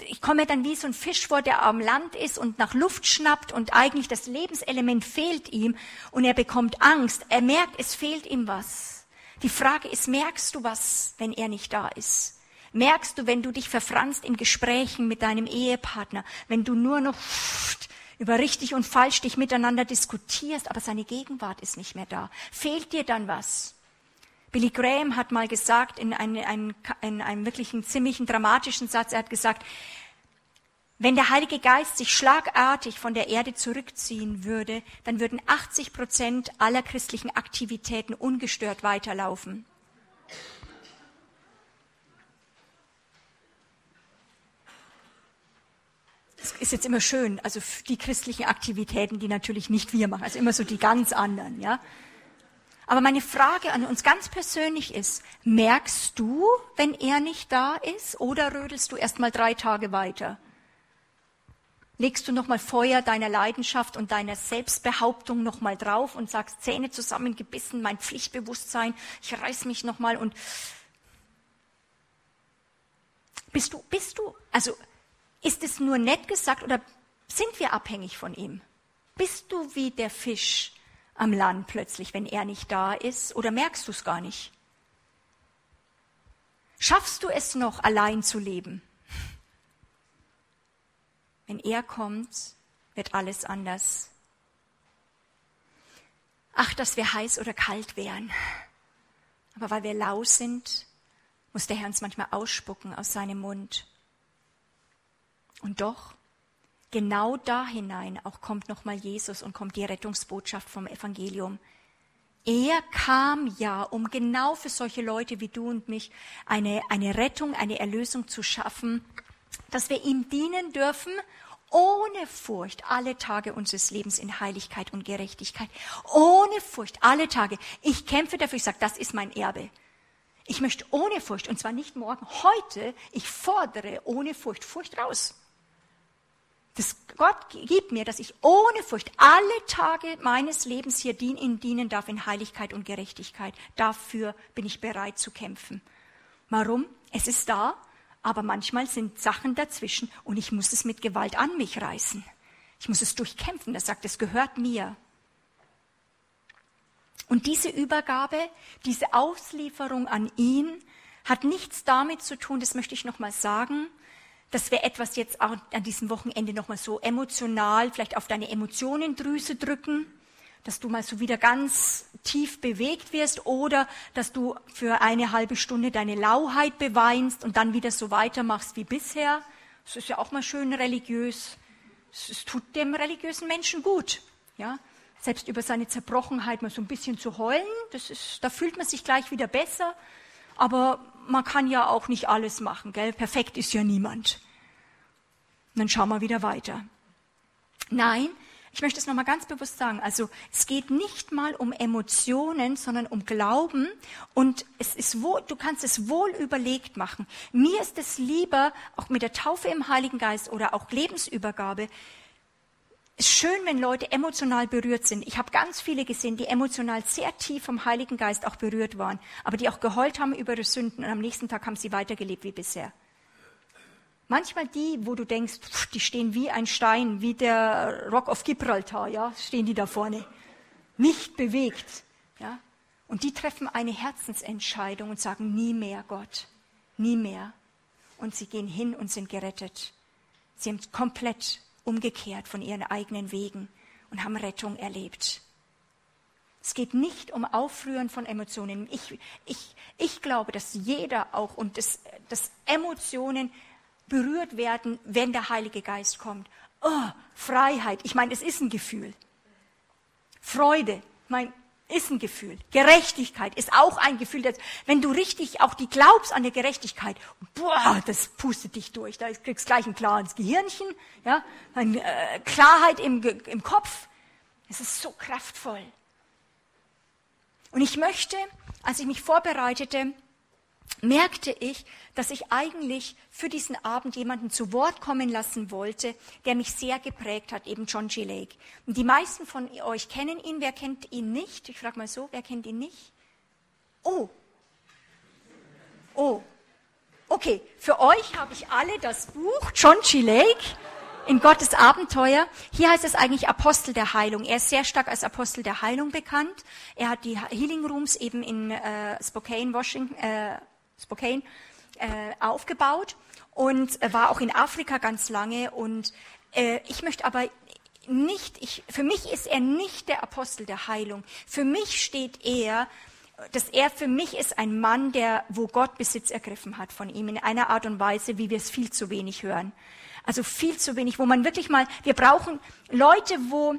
Ich komme dann wie so ein Fisch vor, der am Land ist und nach Luft schnappt und eigentlich das Lebenselement fehlt ihm und er bekommt Angst. Er merkt, es fehlt ihm was. Die Frage ist, merkst du was, wenn er nicht da ist? Merkst du, wenn du dich verfranst in Gesprächen mit deinem Ehepartner, wenn du nur noch über richtig und falsch dich miteinander diskutierst, aber seine Gegenwart ist nicht mehr da. Fehlt dir dann was? Billy Graham hat mal gesagt, in, eine, ein, in einem wirklichen ziemlichen dramatischen Satz, er hat gesagt, wenn der Heilige Geist sich schlagartig von der Erde zurückziehen würde, dann würden 80 Prozent aller christlichen Aktivitäten ungestört weiterlaufen. Das ist jetzt immer schön, also die christlichen Aktivitäten, die natürlich nicht wir machen, also immer so die ganz anderen, ja. Aber meine Frage an uns ganz persönlich ist, merkst du, wenn er nicht da ist, oder rödelst du erst mal drei Tage weiter? Legst du nochmal Feuer deiner Leidenschaft und deiner Selbstbehauptung nochmal drauf und sagst, Zähne zusammengebissen, mein Pflichtbewusstsein, ich reiß mich nochmal und bist du, bist du, also ist es nur nett gesagt oder sind wir abhängig von ihm? Bist du wie der Fisch am Land plötzlich, wenn er nicht da ist, oder merkst du es gar nicht? Schaffst du es noch, allein zu leben? Wenn er kommt, wird alles anders. Ach, dass wir heiß oder kalt wären. Aber weil wir lau sind, muss der Herr uns manchmal ausspucken aus seinem Mund. Und doch, genau da hinein auch kommt nochmal Jesus und kommt die Rettungsbotschaft vom Evangelium. Er kam ja, um genau für solche Leute wie du und mich eine, eine Rettung, eine Erlösung zu schaffen, dass wir ihm dienen dürfen, ohne Furcht, alle Tage unseres Lebens in Heiligkeit und Gerechtigkeit. Ohne Furcht, alle Tage. Ich kämpfe dafür, ich sage, das ist mein Erbe. Ich möchte ohne Furcht, und zwar nicht morgen, heute, ich fordere ohne Furcht, Furcht raus. Das Gott gibt mir, dass ich ohne Furcht alle Tage meines Lebens hier ihm dienen darf in Heiligkeit und Gerechtigkeit. Dafür bin ich bereit zu kämpfen. Warum? Es ist da, aber manchmal sind Sachen dazwischen und ich muss es mit Gewalt an mich reißen. Ich muss es durchkämpfen. Das sagt, es gehört mir. Und diese Übergabe, diese Auslieferung an ihn hat nichts damit zu tun, das möchte ich nochmal sagen, dass wir etwas jetzt auch an diesem Wochenende nochmal so emotional vielleicht auf deine Emotionendrüse drücken, dass du mal so wieder ganz tief bewegt wirst oder dass du für eine halbe Stunde deine Lauheit beweinst und dann wieder so weitermachst wie bisher. Das ist ja auch mal schön religiös. Es tut dem religiösen Menschen gut, ja. Selbst über seine Zerbrochenheit mal so ein bisschen zu heulen, das ist, da fühlt man sich gleich wieder besser. Aber man kann ja auch nicht alles machen, gell? Perfekt ist ja niemand. Und dann schauen wir wieder weiter. Nein, ich möchte es nochmal ganz bewusst sagen. Also, es geht nicht mal um Emotionen, sondern um Glauben. Und es ist wohl, du kannst es wohl überlegt machen. Mir ist es lieber, auch mit der Taufe im Heiligen Geist oder auch Lebensübergabe, es ist schön, wenn Leute emotional berührt sind. Ich habe ganz viele gesehen, die emotional sehr tief vom Heiligen Geist auch berührt waren, aber die auch geheult haben über ihre Sünden und am nächsten Tag haben sie weitergelebt wie bisher. Manchmal die, wo du denkst, die stehen wie ein Stein, wie der Rock of Gibraltar, ja, stehen die da vorne, nicht bewegt, ja. Und die treffen eine Herzensentscheidung und sagen, nie mehr Gott, nie mehr. Und sie gehen hin und sind gerettet. Sie haben komplett umgekehrt von ihren eigenen Wegen und haben Rettung erlebt. Es geht nicht um Aufrühren von Emotionen. Ich, ich, ich glaube, dass jeder auch und das, dass Emotionen berührt werden, wenn der Heilige Geist kommt. Oh, Freiheit. Ich meine, es ist ein Gefühl. Freude. Ich meine, ist ein Gefühl. Gerechtigkeit ist auch ein Gefühl. Das, wenn du richtig auch die glaubst an der Gerechtigkeit, boah, das pustet dich durch. Da kriegst gleich ein klares Gehirnchen, ja, eine, äh, Klarheit im, im Kopf. Es ist so kraftvoll. Und ich möchte, als ich mich vorbereitete, merkte ich, dass ich eigentlich für diesen Abend jemanden zu Wort kommen lassen wollte, der mich sehr geprägt hat, eben John G. Lake. Und die meisten von euch kennen ihn. Wer kennt ihn nicht? Ich frage mal so, wer kennt ihn nicht? Oh. Oh. Okay, für euch habe ich alle das Buch John G. Lake in Gottes Abenteuer. Hier heißt es eigentlich Apostel der Heilung. Er ist sehr stark als Apostel der Heilung bekannt. Er hat die Healing Rooms eben in äh, Spokane, Washington, äh, Spokane äh, aufgebaut und war auch in Afrika ganz lange. Und äh, ich möchte aber nicht, ich, für mich ist er nicht der Apostel der Heilung. Für mich steht er, dass er für mich ist ein Mann, der, wo Gott Besitz ergriffen hat von ihm in einer Art und Weise, wie wir es viel zu wenig hören. Also viel zu wenig, wo man wirklich mal, wir brauchen Leute, wo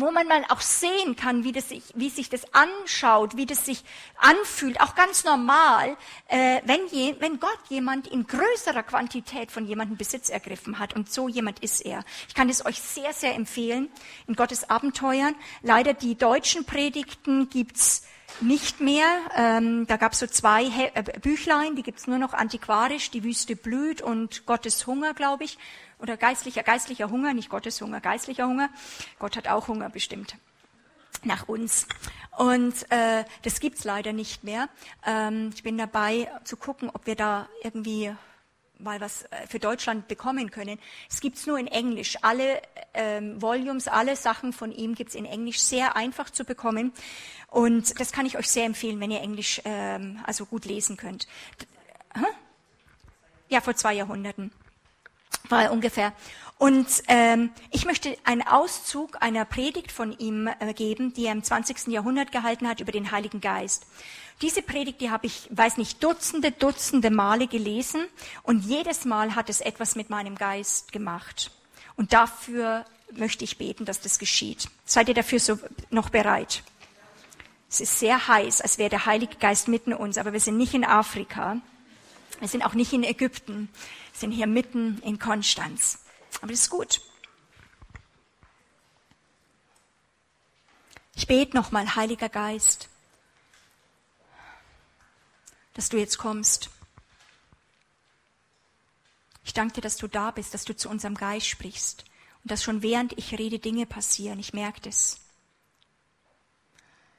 wo man mal auch sehen kann, wie, das sich, wie sich das anschaut, wie das sich anfühlt, auch ganz normal, äh, wenn, je, wenn Gott jemand in größerer Quantität von jemandem Besitz ergriffen hat. Und so jemand ist er. Ich kann es euch sehr, sehr empfehlen in Gottes Abenteuern. Leider die deutschen Predigten gibt's nicht mehr. Ähm, da gab's so zwei He äh, Büchlein, die gibt's nur noch antiquarisch, Die Wüste blüht und Gottes Hunger, glaube ich oder geistlicher, geistlicher Hunger, nicht Gottes Hunger, geistlicher Hunger. Gott hat auch Hunger bestimmt nach uns. Und äh, das gibt's leider nicht mehr. Ähm, ich bin dabei zu gucken, ob wir da irgendwie mal was äh, für Deutschland bekommen können. Es gibt's nur in Englisch. Alle ähm, Volumes, alle Sachen von ihm gibt's in Englisch, sehr einfach zu bekommen. Und das kann ich euch sehr empfehlen, wenn ihr Englisch ähm, also gut lesen könnt. Ja, vor zwei Jahrhunderten war ungefähr. Und ähm, ich möchte einen Auszug einer Predigt von ihm äh, geben, die er im 20. Jahrhundert gehalten hat über den Heiligen Geist. Diese Predigt, die habe ich, weiß nicht, Dutzende, Dutzende Male gelesen und jedes Mal hat es etwas mit meinem Geist gemacht. Und dafür möchte ich beten, dass das geschieht. Seid ihr dafür so noch bereit? Es ist sehr heiß, als wäre der Heilige Geist mitten uns, aber wir sind nicht in Afrika. Wir sind auch nicht in Ägypten sind hier mitten in Konstanz. Aber das ist gut. Ich bete nochmal, Heiliger Geist, dass du jetzt kommst. Ich danke dir, dass du da bist, dass du zu unserem Geist sprichst und dass schon während ich rede Dinge passieren. Ich merke das.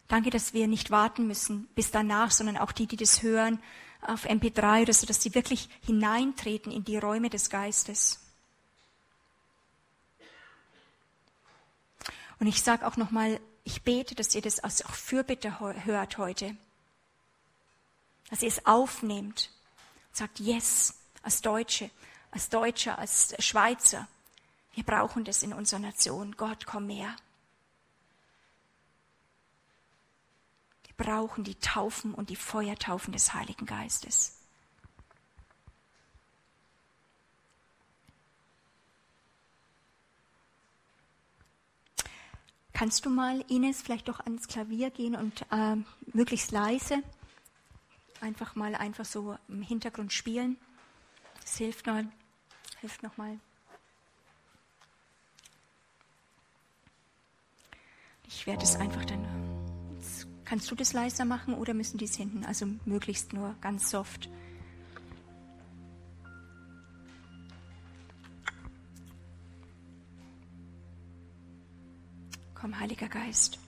Danke, dass wir nicht warten müssen bis danach, sondern auch die, die das hören, auf MP3 oder so, dass sie wirklich hineintreten in die Räume des Geistes. Und ich sage auch nochmal, ich bete, dass ihr das auch Fürbitte hört heute. Dass ihr es aufnehmt und sagt, yes, als Deutsche, als Deutscher, als Schweizer. Wir brauchen das in unserer Nation. Gott, komm mehr. Brauchen die Taufen und die Feuertaufen des Heiligen Geistes. Kannst du mal, Ines, vielleicht doch ans Klavier gehen und äh, möglichst leise einfach mal einfach so im Hintergrund spielen? Das hilft noch, hilft noch mal. Ich werde es einfach dann Kannst du das leiser machen oder müssen die es hinten? Also möglichst nur ganz soft. Komm, Heiliger Geist.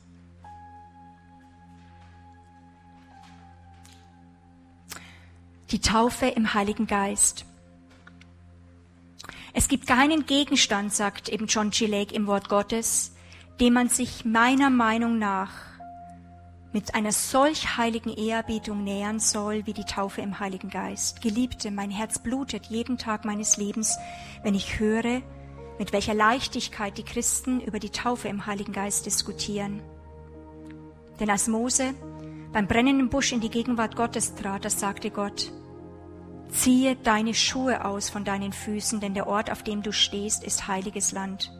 Die Taufe im Heiligen Geist. Es gibt keinen Gegenstand, sagt eben John G. Lake im Wort Gottes, dem man sich meiner Meinung nach mit einer solch heiligen Ehrerbietung nähern soll wie die Taufe im Heiligen Geist. Geliebte, mein Herz blutet jeden Tag meines Lebens, wenn ich höre, mit welcher Leichtigkeit die Christen über die Taufe im Heiligen Geist diskutieren. Denn als Mose beim brennenden Busch in die Gegenwart Gottes trat, da sagte Gott, ziehe deine Schuhe aus von deinen Füßen, denn der Ort, auf dem du stehst, ist heiliges Land.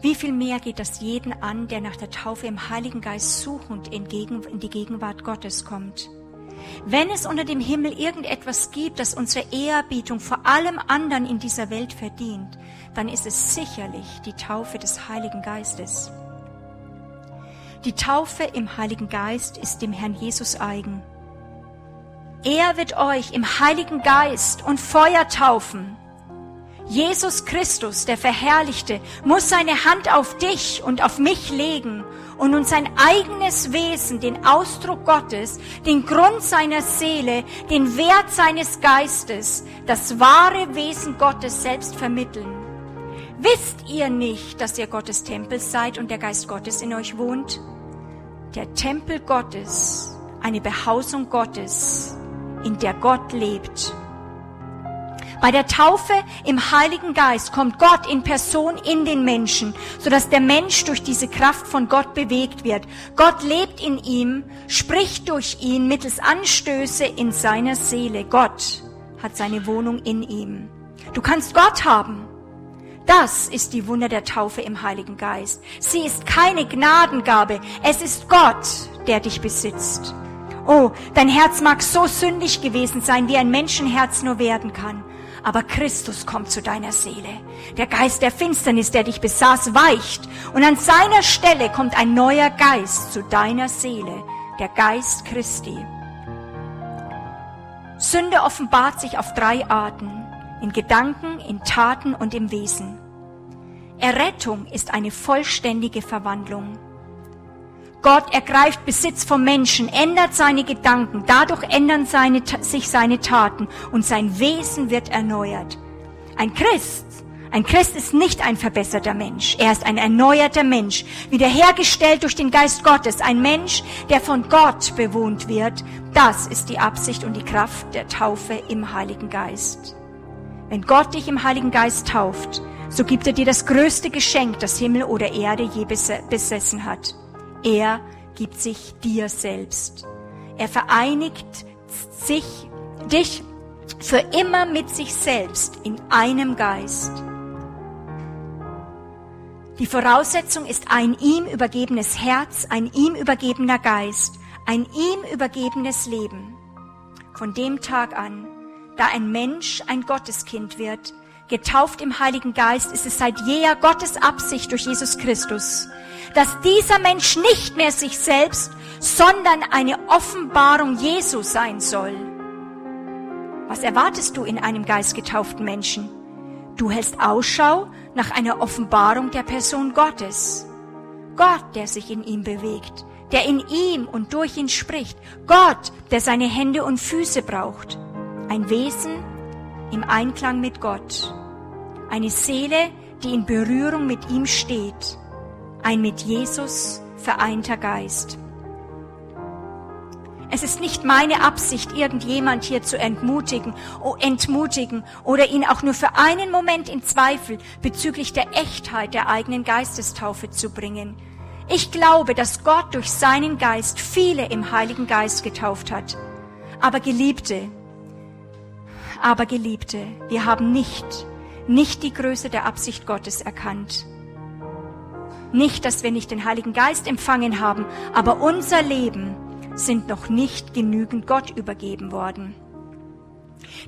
Wie viel mehr geht das jeden an, der nach der Taufe im Heiligen Geist suchend in, die Gegenwart Gottes kommt. Wenn es unter dem Himmel irgendetwas gibt, das unsere Ehrerbietung vor allem anderen in dieser Welt verdient, dann ist es sicherlich die Taufe des Heiligen Geistes. Die Taufe im Heiligen Geist ist dem Herrn Jesus eigen. Er wird euch im Heiligen Geist und Feuer taufen. Jesus Christus, der Verherrlichte, muss seine Hand auf dich und auf mich legen und uns sein eigenes Wesen, den Ausdruck Gottes, den Grund seiner Seele, den Wert seines Geistes, das wahre Wesen Gottes selbst vermitteln. Wisst ihr nicht, dass ihr Gottes Tempel seid und der Geist Gottes in euch wohnt? Der Tempel Gottes, eine Behausung Gottes, in der Gott lebt. Bei der Taufe im Heiligen Geist kommt Gott in Person in den Menschen, sodass der Mensch durch diese Kraft von Gott bewegt wird. Gott lebt in ihm, spricht durch ihn mittels Anstöße in seiner Seele. Gott hat seine Wohnung in ihm. Du kannst Gott haben. Das ist die Wunder der Taufe im Heiligen Geist. Sie ist keine Gnadengabe. Es ist Gott, der dich besitzt. Oh, dein Herz mag so sündig gewesen sein, wie ein Menschenherz nur werden kann aber Christus kommt zu deiner Seele. Der Geist der Finsternis, der dich besaß, weicht und an seiner Stelle kommt ein neuer Geist zu deiner Seele, der Geist Christi. Sünde offenbart sich auf drei Arten, in Gedanken, in Taten und im Wesen. Errettung ist eine vollständige Verwandlung. Gott ergreift Besitz vom Menschen, ändert seine Gedanken, dadurch ändern seine, sich seine Taten und sein Wesen wird erneuert. Ein Christ, ein Christ ist nicht ein verbesserter Mensch, er ist ein erneuerter Mensch, wiederhergestellt durch den Geist Gottes, ein Mensch, der von Gott bewohnt wird. Das ist die Absicht und die Kraft der Taufe im Heiligen Geist. Wenn Gott dich im Heiligen Geist tauft, so gibt er dir das größte Geschenk, das Himmel oder Erde je besessen hat. Er gibt sich dir selbst. Er vereinigt sich, dich für immer mit sich selbst in einem Geist. Die Voraussetzung ist ein ihm übergebenes Herz, ein ihm übergebener Geist, ein ihm übergebenes Leben. Von dem Tag an, da ein Mensch ein Gotteskind wird, getauft im Heiligen Geist, ist es seit jeher Gottes Absicht durch Jesus Christus, dass dieser Mensch nicht mehr sich selbst, sondern eine Offenbarung Jesu sein soll. Was erwartest du in einem geistgetauften Menschen? Du hältst Ausschau nach einer Offenbarung der Person Gottes. Gott, der sich in ihm bewegt, der in ihm und durch ihn spricht. Gott, der seine Hände und Füße braucht. Ein Wesen im Einklang mit Gott. Eine Seele, die in Berührung mit ihm steht ein mit Jesus vereinter Geist. Es ist nicht meine Absicht, irgendjemand hier zu entmutigen, oh, entmutigen oder ihn auch nur für einen Moment in Zweifel bezüglich der Echtheit der eigenen Geistestaufe zu bringen. Ich glaube, dass Gott durch seinen Geist viele im Heiligen Geist getauft hat. Aber Geliebte, aber Geliebte, wir haben nicht, nicht die Größe der Absicht Gottes erkannt. Nicht, dass wir nicht den Heiligen Geist empfangen haben, aber unser Leben sind noch nicht genügend Gott übergeben worden.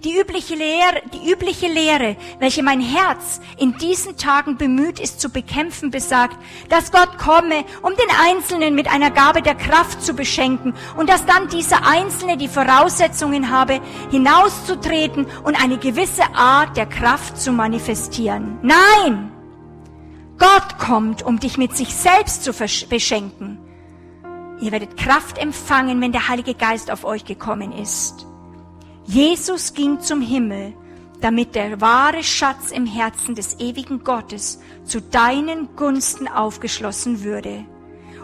Die übliche Lehre, die übliche Lehre, welche mein Herz in diesen Tagen bemüht ist zu bekämpfen, besagt, dass Gott komme, um den Einzelnen mit einer Gabe der Kraft zu beschenken und dass dann dieser Einzelne die Voraussetzungen habe, hinauszutreten und eine gewisse Art der Kraft zu manifestieren. Nein! Gott kommt, um dich mit sich selbst zu beschenken. Ihr werdet Kraft empfangen, wenn der Heilige Geist auf euch gekommen ist. Jesus ging zum Himmel, damit der wahre Schatz im Herzen des ewigen Gottes zu deinen Gunsten aufgeschlossen würde.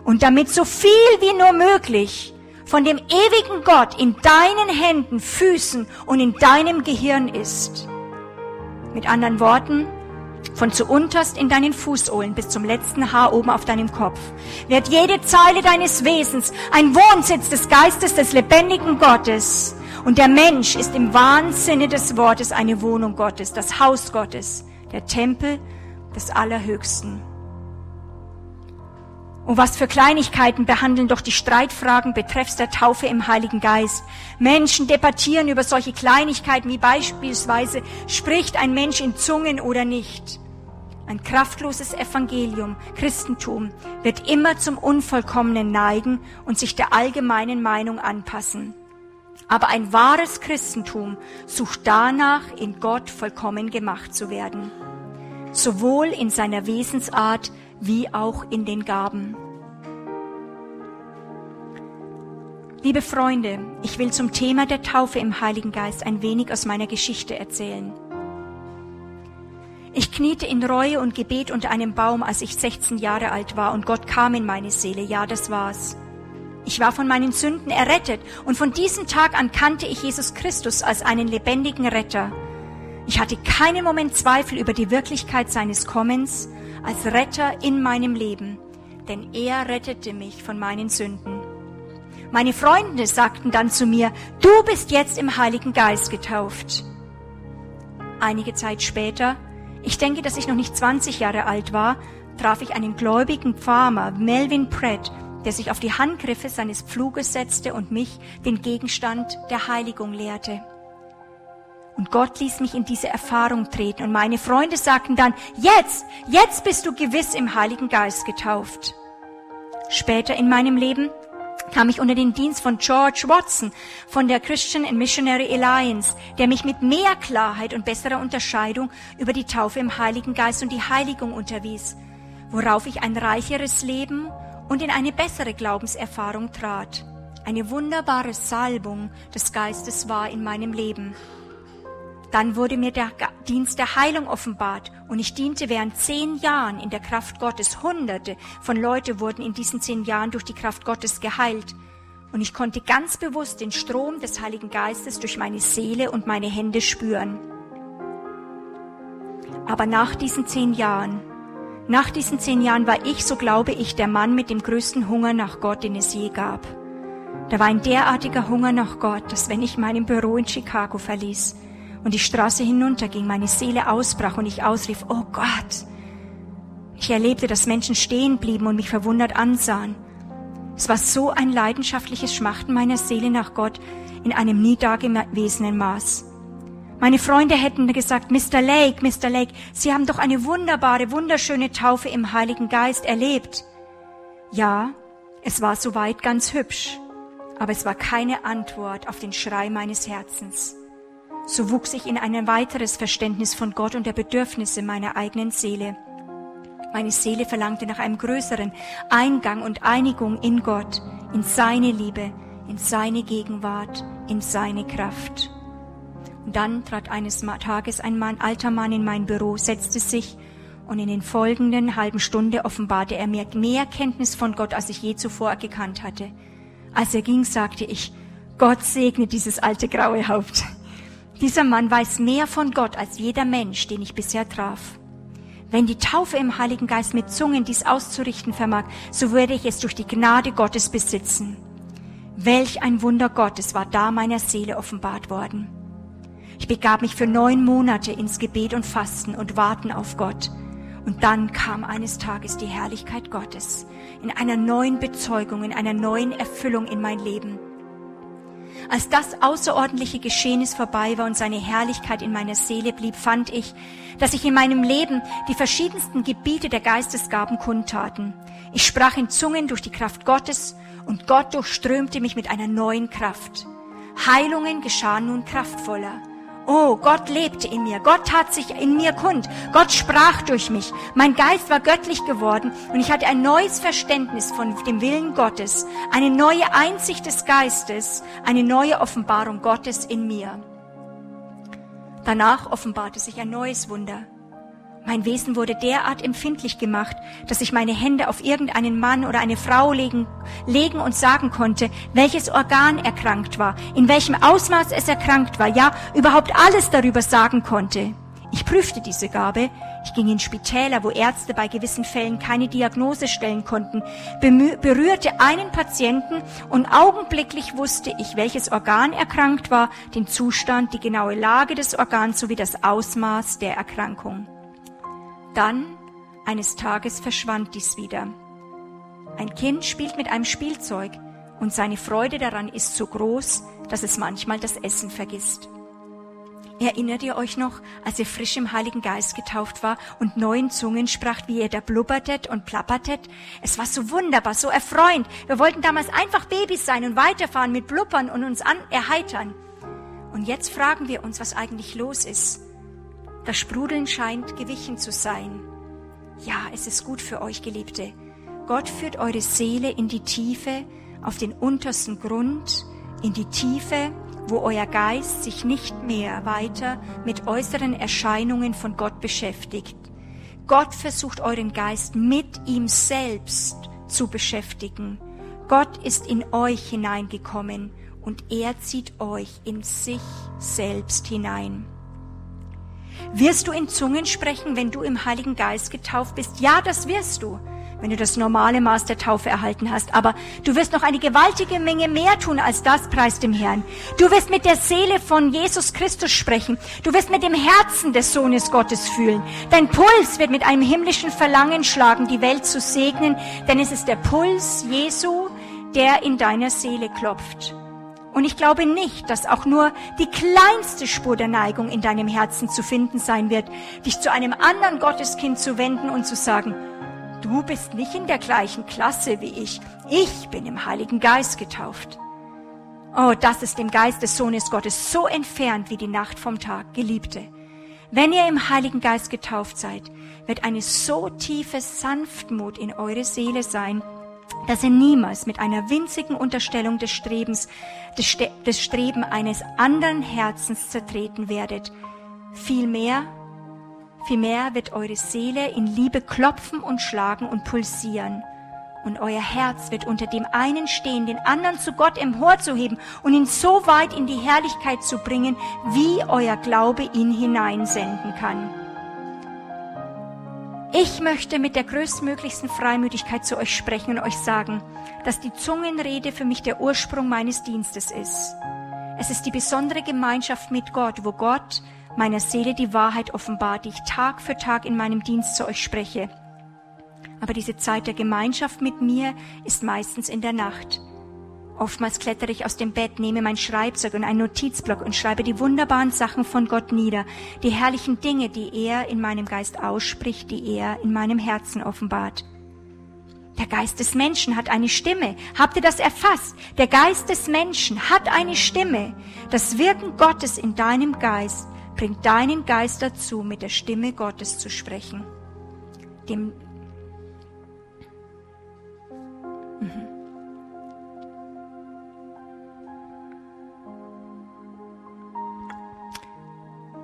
Und damit so viel wie nur möglich von dem ewigen Gott in deinen Händen, Füßen und in deinem Gehirn ist. Mit anderen Worten, von zu unterst in deinen Fußsohlen bis zum letzten Haar oben auf deinem Kopf, wird jede Zeile deines Wesens ein Wohnsitz des Geistes des lebendigen Gottes. Und der Mensch ist im wahren Sinne des Wortes eine Wohnung Gottes, das Haus Gottes, der Tempel des Allerhöchsten. Oh, was für Kleinigkeiten behandeln doch die Streitfragen betreffs der Taufe im Heiligen Geist. Menschen debattieren über solche Kleinigkeiten wie beispielsweise, spricht ein Mensch in Zungen oder nicht. Ein kraftloses Evangelium, Christentum, wird immer zum Unvollkommenen neigen und sich der allgemeinen Meinung anpassen. Aber ein wahres Christentum sucht danach, in Gott vollkommen gemacht zu werden. Sowohl in seiner Wesensart wie auch in den Gaben. Liebe Freunde, ich will zum Thema der Taufe im Heiligen Geist ein wenig aus meiner Geschichte erzählen. Ich kniete in Reue und Gebet unter einem Baum, als ich 16 Jahre alt war, und Gott kam in meine Seele. Ja, das war's. Ich war von meinen Sünden errettet, und von diesem Tag an kannte ich Jesus Christus als einen lebendigen Retter. Ich hatte keinen Moment Zweifel über die Wirklichkeit seines Kommens als Retter in meinem Leben, denn er rettete mich von meinen Sünden. Meine Freunde sagten dann zu mir, du bist jetzt im Heiligen Geist getauft. Einige Zeit später ich denke, dass ich noch nicht 20 Jahre alt war, traf ich einen gläubigen Farmer, Melvin Pratt, der sich auf die Handgriffe seines Pfluges setzte und mich den Gegenstand der Heiligung lehrte. Und Gott ließ mich in diese Erfahrung treten und meine Freunde sagten dann, jetzt, jetzt bist du gewiss im Heiligen Geist getauft. Später in meinem Leben kam ich unter den Dienst von George Watson von der Christian and Missionary Alliance, der mich mit mehr Klarheit und besserer Unterscheidung über die Taufe im Heiligen Geist und die Heiligung unterwies, worauf ich ein reicheres Leben und in eine bessere Glaubenserfahrung trat. Eine wunderbare Salbung des Geistes war in meinem Leben. Dann wurde mir der Dienst der Heilung offenbart und ich diente während zehn Jahren in der Kraft Gottes. Hunderte von Leute wurden in diesen zehn Jahren durch die Kraft Gottes geheilt. Und ich konnte ganz bewusst den Strom des Heiligen Geistes durch meine Seele und meine Hände spüren. Aber nach diesen zehn Jahren, nach diesen zehn Jahren war ich, so glaube ich, der Mann mit dem größten Hunger nach Gott, den es je gab. Da war ein derartiger Hunger nach Gott, dass wenn ich mein Büro in Chicago verließ, und die Straße hinunterging, meine Seele ausbrach und ich ausrief, oh Gott. Ich erlebte, dass Menschen stehen blieben und mich verwundert ansahen. Es war so ein leidenschaftliches Schmachten meiner Seele nach Gott in einem nie dagewesenen Maß. Meine Freunde hätten gesagt, Mr. Lake, Mr. Lake, Sie haben doch eine wunderbare, wunderschöne Taufe im Heiligen Geist erlebt. Ja, es war soweit ganz hübsch, aber es war keine Antwort auf den Schrei meines Herzens. So wuchs ich in ein weiteres Verständnis von Gott und der Bedürfnisse meiner eigenen Seele. Meine Seele verlangte nach einem größeren Eingang und Einigung in Gott, in seine Liebe, in seine Gegenwart, in seine Kraft. Und dann trat eines Tages ein Mann, alter Mann in mein Büro, setzte sich und in den folgenden halben Stunde offenbarte er mir mehr Kenntnis von Gott, als ich je zuvor gekannt hatte. Als er ging, sagte ich, Gott segne dieses alte graue Haupt. Dieser Mann weiß mehr von Gott als jeder Mensch, den ich bisher traf. Wenn die Taufe im Heiligen Geist mit Zungen dies auszurichten vermag, so würde ich es durch die Gnade Gottes besitzen. Welch ein Wunder Gottes war da meiner Seele offenbart worden. Ich begab mich für neun Monate ins Gebet und Fasten und Warten auf Gott. Und dann kam eines Tages die Herrlichkeit Gottes in einer neuen Bezeugung, in einer neuen Erfüllung in mein Leben. Als das außerordentliche Geschehnis vorbei war und seine Herrlichkeit in meiner Seele blieb, fand ich, dass ich in meinem Leben die verschiedensten Gebiete der Geistesgaben kundtaten. Ich sprach in Zungen durch die Kraft Gottes und Gott durchströmte mich mit einer neuen Kraft. Heilungen geschahen nun kraftvoller. Oh, Gott lebte in mir. Gott tat sich in mir kund. Gott sprach durch mich. Mein Geist war göttlich geworden und ich hatte ein neues Verständnis von dem Willen Gottes, eine neue Einsicht des Geistes, eine neue Offenbarung Gottes in mir. Danach offenbarte sich ein neues Wunder. Mein Wesen wurde derart empfindlich gemacht, dass ich meine Hände auf irgendeinen Mann oder eine Frau legen, legen und sagen konnte, welches Organ erkrankt war, in welchem Ausmaß es erkrankt war, ja, überhaupt alles darüber sagen konnte. Ich prüfte diese Gabe. Ich ging in Spitäler, wo Ärzte bei gewissen Fällen keine Diagnose stellen konnten, berührte einen Patienten und augenblicklich wusste ich, welches Organ erkrankt war, den Zustand, die genaue Lage des Organs sowie das Ausmaß der Erkrankung. Dann, eines Tages, verschwand dies wieder. Ein Kind spielt mit einem Spielzeug und seine Freude daran ist so groß, dass es manchmal das Essen vergisst. Erinnert ihr euch noch, als ihr frisch im Heiligen Geist getauft war und neuen Zungen spracht, wie ihr da blubbertet und plappertet? Es war so wunderbar, so erfreuend. Wir wollten damals einfach Babys sein und weiterfahren mit Blubbern und uns an erheitern. Und jetzt fragen wir uns, was eigentlich los ist. Das Sprudeln scheint gewichen zu sein. Ja, es ist gut für euch, Geliebte. Gott führt eure Seele in die Tiefe, auf den untersten Grund, in die Tiefe, wo euer Geist sich nicht mehr weiter mit äußeren Erscheinungen von Gott beschäftigt. Gott versucht euren Geist mit ihm selbst zu beschäftigen. Gott ist in euch hineingekommen und er zieht euch in sich selbst hinein. Wirst du in Zungen sprechen, wenn du im Heiligen Geist getauft bist? Ja, das wirst du wenn du das normale Maß der Taufe erhalten hast. Aber du wirst noch eine gewaltige Menge mehr tun als das, preis dem Herrn. Du wirst mit der Seele von Jesus Christus sprechen. Du wirst mit dem Herzen des Sohnes Gottes fühlen. Dein Puls wird mit einem himmlischen Verlangen schlagen, die Welt zu segnen, denn es ist der Puls Jesu, der in deiner Seele klopft. Und ich glaube nicht, dass auch nur die kleinste Spur der Neigung in deinem Herzen zu finden sein wird, dich zu einem anderen Gotteskind zu wenden und zu sagen, Du bist nicht in der gleichen Klasse wie ich. Ich bin im Heiligen Geist getauft. Oh, das ist dem Geist des Sohnes Gottes so entfernt wie die Nacht vom Tag, Geliebte. Wenn ihr im Heiligen Geist getauft seid, wird eine so tiefe Sanftmut in eure Seele sein, dass ihr niemals mit einer winzigen Unterstellung des Strebens, des, Ste des Streben eines anderen Herzens zertreten werdet. Vielmehr Vielmehr wird eure Seele in Liebe klopfen und schlagen und pulsieren. Und euer Herz wird unter dem einen stehen, den anderen zu Gott emporzuheben und ihn so weit in die Herrlichkeit zu bringen, wie euer Glaube ihn hineinsenden kann. Ich möchte mit der größtmöglichsten Freimütigkeit zu euch sprechen und euch sagen, dass die Zungenrede für mich der Ursprung meines Dienstes ist. Es ist die besondere Gemeinschaft mit Gott, wo Gott meiner Seele die Wahrheit offenbart, die ich Tag für Tag in meinem Dienst zu euch spreche. Aber diese Zeit der Gemeinschaft mit mir ist meistens in der Nacht. Oftmals klettere ich aus dem Bett, nehme mein Schreibzeug und einen Notizblock und schreibe die wunderbaren Sachen von Gott nieder, die herrlichen Dinge, die er in meinem Geist ausspricht, die er in meinem Herzen offenbart. Der Geist des Menschen hat eine Stimme. Habt ihr das erfasst? Der Geist des Menschen hat eine Stimme. Das Wirken Gottes in deinem Geist bringt deinen Geist dazu, mit der Stimme Gottes zu sprechen. Dem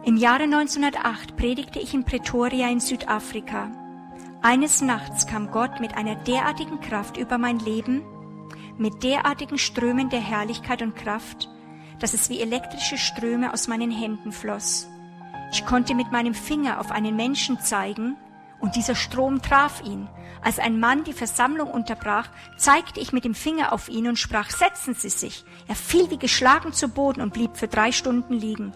Im Jahre 1908 predigte ich in Pretoria in Südafrika. Eines Nachts kam Gott mit einer derartigen Kraft über mein Leben, mit derartigen Strömen der Herrlichkeit und Kraft, dass es wie elektrische Ströme aus meinen Händen floss. Ich konnte mit meinem Finger auf einen Menschen zeigen, und dieser Strom traf ihn. Als ein Mann die Versammlung unterbrach, zeigte ich mit dem Finger auf ihn und sprach, setzen Sie sich. Er fiel wie geschlagen zu Boden und blieb für drei Stunden liegen.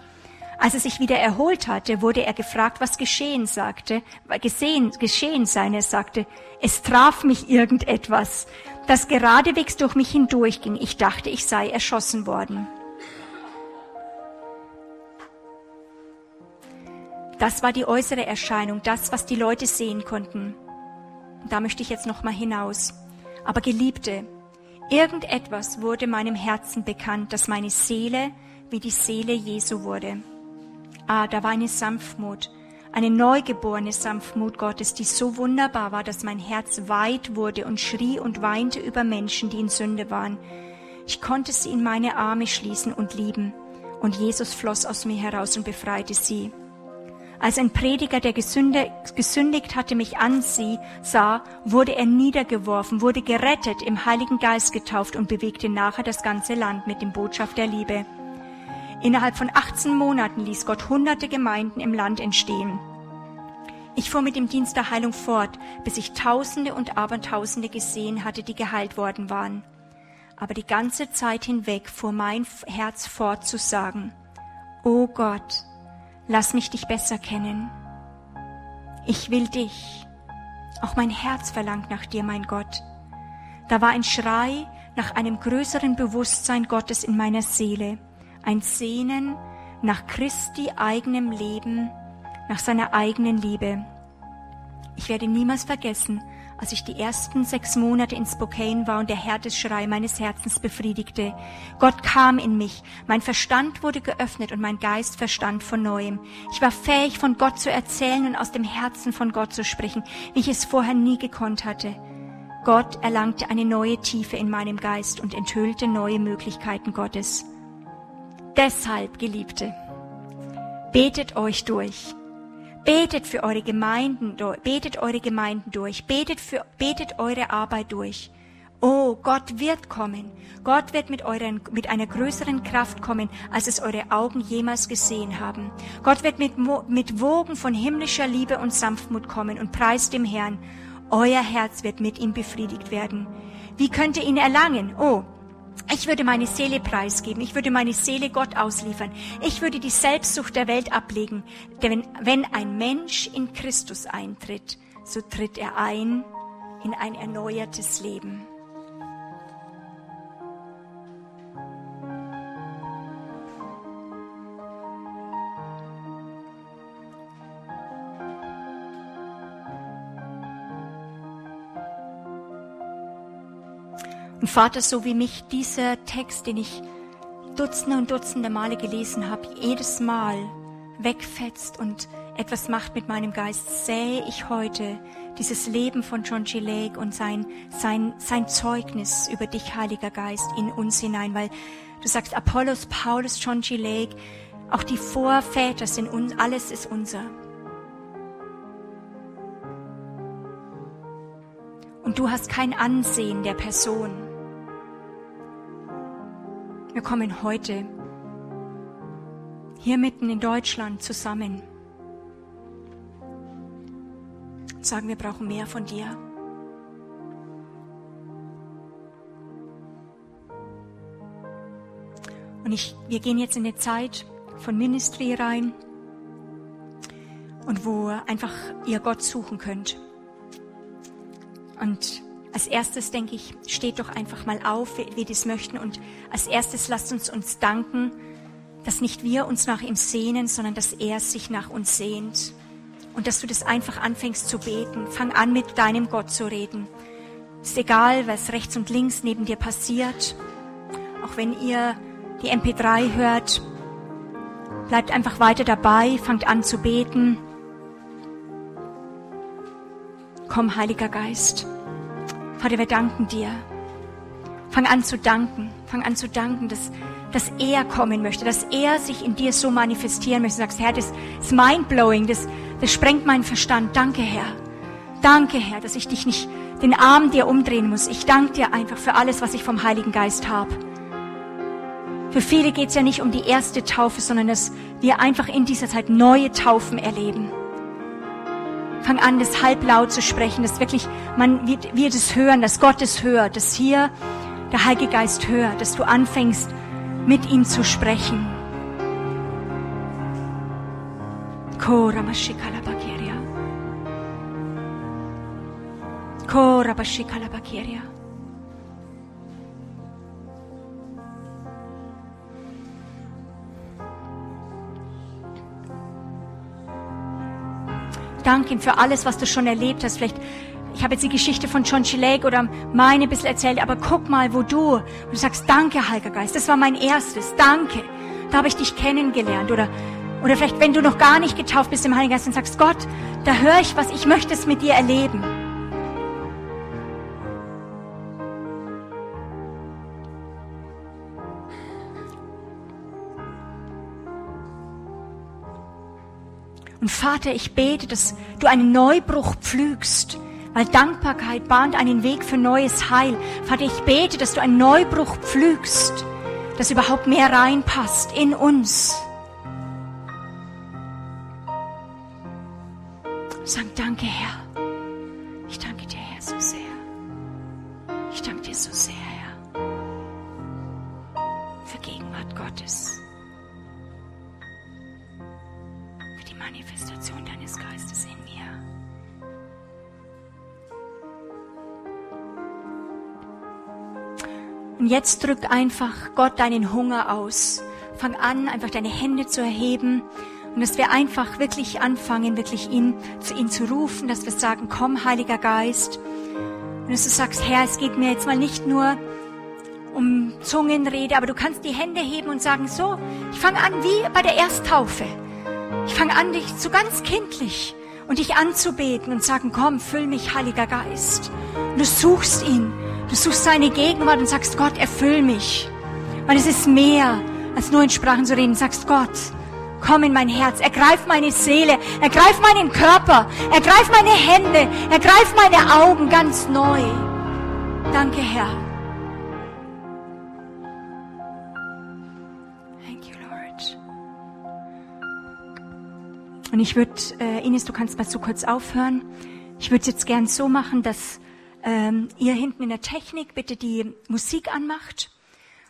Als er sich wieder erholt hatte, wurde er gefragt, was geschehen sagte, gesehen, geschehen sei. Er sagte, es traf mich irgendetwas, das geradewegs durch mich hindurchging. Ich dachte, ich sei erschossen worden. Das war die äußere Erscheinung, das, was die Leute sehen konnten. Da möchte ich jetzt noch mal hinaus. Aber Geliebte, irgendetwas wurde meinem Herzen bekannt, dass meine Seele wie die Seele Jesu wurde. Ah, da war eine Sanftmut, eine neugeborene Sanftmut Gottes, die so wunderbar war, dass mein Herz weit wurde und schrie und weinte über Menschen, die in Sünde waren. Ich konnte sie in meine Arme schließen und lieben, und Jesus floss aus mir heraus und befreite sie. Als ein Prediger, der gesündigt hatte, mich ansieh, sah, wurde er niedergeworfen, wurde gerettet, im Heiligen Geist getauft und bewegte nachher das ganze Land mit dem Botschaft der Liebe. Innerhalb von 18 Monaten ließ Gott hunderte Gemeinden im Land entstehen. Ich fuhr mit dem Dienst der Heilung fort, bis ich Tausende und Abertausende gesehen hatte, die geheilt worden waren. Aber die ganze Zeit hinweg fuhr mein Herz fort zu sagen, O Gott, Lass mich dich besser kennen. Ich will dich. Auch mein Herz verlangt nach dir, mein Gott. Da war ein Schrei nach einem größeren Bewusstsein Gottes in meiner Seele, ein Sehnen nach Christi eigenem Leben, nach seiner eigenen Liebe. Ich werde niemals vergessen, als ich die ersten sechs Monate in Spokane war und der Härtesschrei meines Herzens befriedigte. Gott kam in mich, mein Verstand wurde geöffnet und mein Geist verstand von neuem. Ich war fähig, von Gott zu erzählen und aus dem Herzen von Gott zu sprechen, wie ich es vorher nie gekonnt hatte. Gott erlangte eine neue Tiefe in meinem Geist und enthüllte neue Möglichkeiten Gottes. Deshalb, Geliebte, betet euch durch. Betet für eure Gemeinden, betet eure Gemeinden durch, betet für, betet eure Arbeit durch. Oh, Gott wird kommen. Gott wird mit, euren, mit einer größeren Kraft kommen, als es eure Augen jemals gesehen haben. Gott wird mit, mit Wogen von himmlischer Liebe und Sanftmut kommen und preist dem Herrn. Euer Herz wird mit ihm befriedigt werden. Wie könnt ihr ihn erlangen? Oh, ich würde meine Seele preisgeben, ich würde meine Seele Gott ausliefern, ich würde die Selbstsucht der Welt ablegen. Denn wenn ein Mensch in Christus eintritt, so tritt er ein in ein erneuertes Leben. Und Vater, so wie mich dieser Text, den ich Dutzende und Dutzende Male gelesen habe, jedes Mal wegfetzt und etwas macht mit meinem Geist, sähe ich heute dieses Leben von John G. Lake und sein, sein, sein Zeugnis über dich, Heiliger Geist, in uns hinein, weil du sagst, Apollos, Paulus, John G. Lake, auch die Vorväter sind uns, alles ist unser. Und du hast kein Ansehen der Person. Wir kommen heute hier mitten in Deutschland zusammen und sagen, wir brauchen mehr von dir. Und ich, wir gehen jetzt in eine Zeit von Ministry rein und wo einfach ihr Gott suchen könnt. Und als erstes denke ich, steht doch einfach mal auf, wie wir das möchten. Und als erstes lasst uns uns danken, dass nicht wir uns nach ihm sehnen, sondern dass er sich nach uns sehnt. Und dass du das einfach anfängst zu beten. Fang an, mit deinem Gott zu reden. Ist egal, was rechts und links neben dir passiert. Auch wenn ihr die MP3 hört, bleibt einfach weiter dabei, fangt an zu beten. Komm, Heiliger Geist. Vater, wir danken dir. Fang an zu danken. Fang an zu danken, dass, dass er kommen möchte, dass er sich in dir so manifestieren möchte. Du sagst, Herr, das ist mindblowing, das, das sprengt meinen Verstand. Danke, Herr. Danke, Herr, dass ich dich nicht den Arm dir umdrehen muss. Ich danke dir einfach für alles, was ich vom Heiligen Geist habe. Für viele geht es ja nicht um die erste Taufe, sondern dass wir einfach in dieser Zeit neue Taufen erleben. Fang an, das halblaut zu sprechen, dass wirklich man wird, wird es hören, dass Gott es hört, dass hier der Heilige Geist hört, dass du anfängst, mit ihm zu sprechen. Kora Mashikalabakiria. Danke ihm für alles, was du schon erlebt hast. Vielleicht, ich habe jetzt die Geschichte von John Chilek oder meine ein bisschen erzählt, aber guck mal, wo du, und du sagst, danke, Heiliger Geist, das war mein erstes, danke. Da habe ich dich kennengelernt. Oder, oder vielleicht, wenn du noch gar nicht getauft bist im Heiligen Geist und sagst, Gott, da höre ich was, ich möchte es mit dir erleben. Und Vater, ich bete, dass du einen Neubruch pflügst, weil Dankbarkeit bahnt einen Weg für neues Heil. Vater, ich bete, dass du einen Neubruch pflügst, dass überhaupt mehr reinpasst in uns. Sag danke, Herr. Ich danke dir, Herr, so sehr. Ich danke dir so sehr, Herr, für Gegenwart Gottes. Manifestation deines Geistes in mir. Und jetzt drück einfach Gott deinen Hunger aus. Fang an, einfach deine Hände zu erheben. Und dass wir einfach wirklich anfangen, wirklich ihn, zu ihm zu rufen, dass wir sagen, komm, Heiliger Geist. Und dass du sagst, Herr, es geht mir jetzt mal nicht nur um Zungenrede, aber du kannst die Hände heben und sagen, so, ich fange an wie bei der Ersttaufe. Ich fange an, dich so ganz kindlich und dich anzubeten und sagen, komm, füll mich, Heiliger Geist. Und du suchst ihn, du suchst seine Gegenwart und sagst, Gott, erfüll mich. Weil es ist mehr, als nur in Sprachen zu reden. Sagst, Gott, komm in mein Herz, ergreif meine Seele, ergreif meinen Körper, ergreif meine Hände, ergreif meine Augen ganz neu. Danke, Herr. Und ich würde, äh, Ines, du kannst mal so kurz aufhören. Ich würde es jetzt gern so machen, dass ähm, ihr hinten in der Technik bitte die Musik anmacht.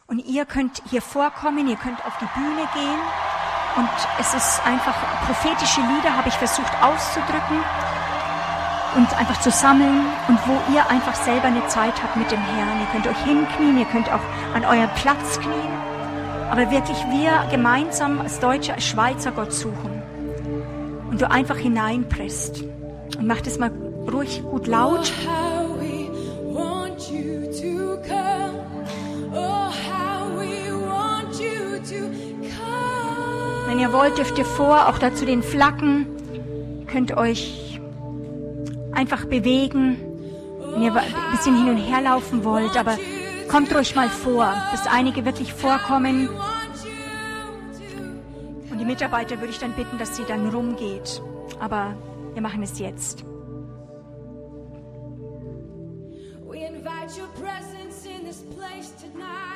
Und ihr könnt hier vorkommen, ihr könnt auf die Bühne gehen. Und es ist einfach prophetische Lieder, habe ich versucht auszudrücken und einfach zu sammeln und wo ihr einfach selber eine Zeit habt mit dem Herrn. Ihr könnt euch hinknien, ihr könnt auch an eurem Platz knien. Aber wirklich wir gemeinsam als Deutsche, als Schweizer Gott suchen und du einfach hineinpresst. Und mach das mal ruhig gut laut. Wenn ihr wollt, dürft ihr vor, auch dazu den Flaggen, könnt euch einfach bewegen, wenn ihr ein bisschen hin und her laufen wollt, aber kommt ruhig mal vor, dass einige wirklich vorkommen Mitarbeiter würde ich dann bitten, dass sie dann rumgeht. Aber wir machen es jetzt. We invite your presence in this place tonight.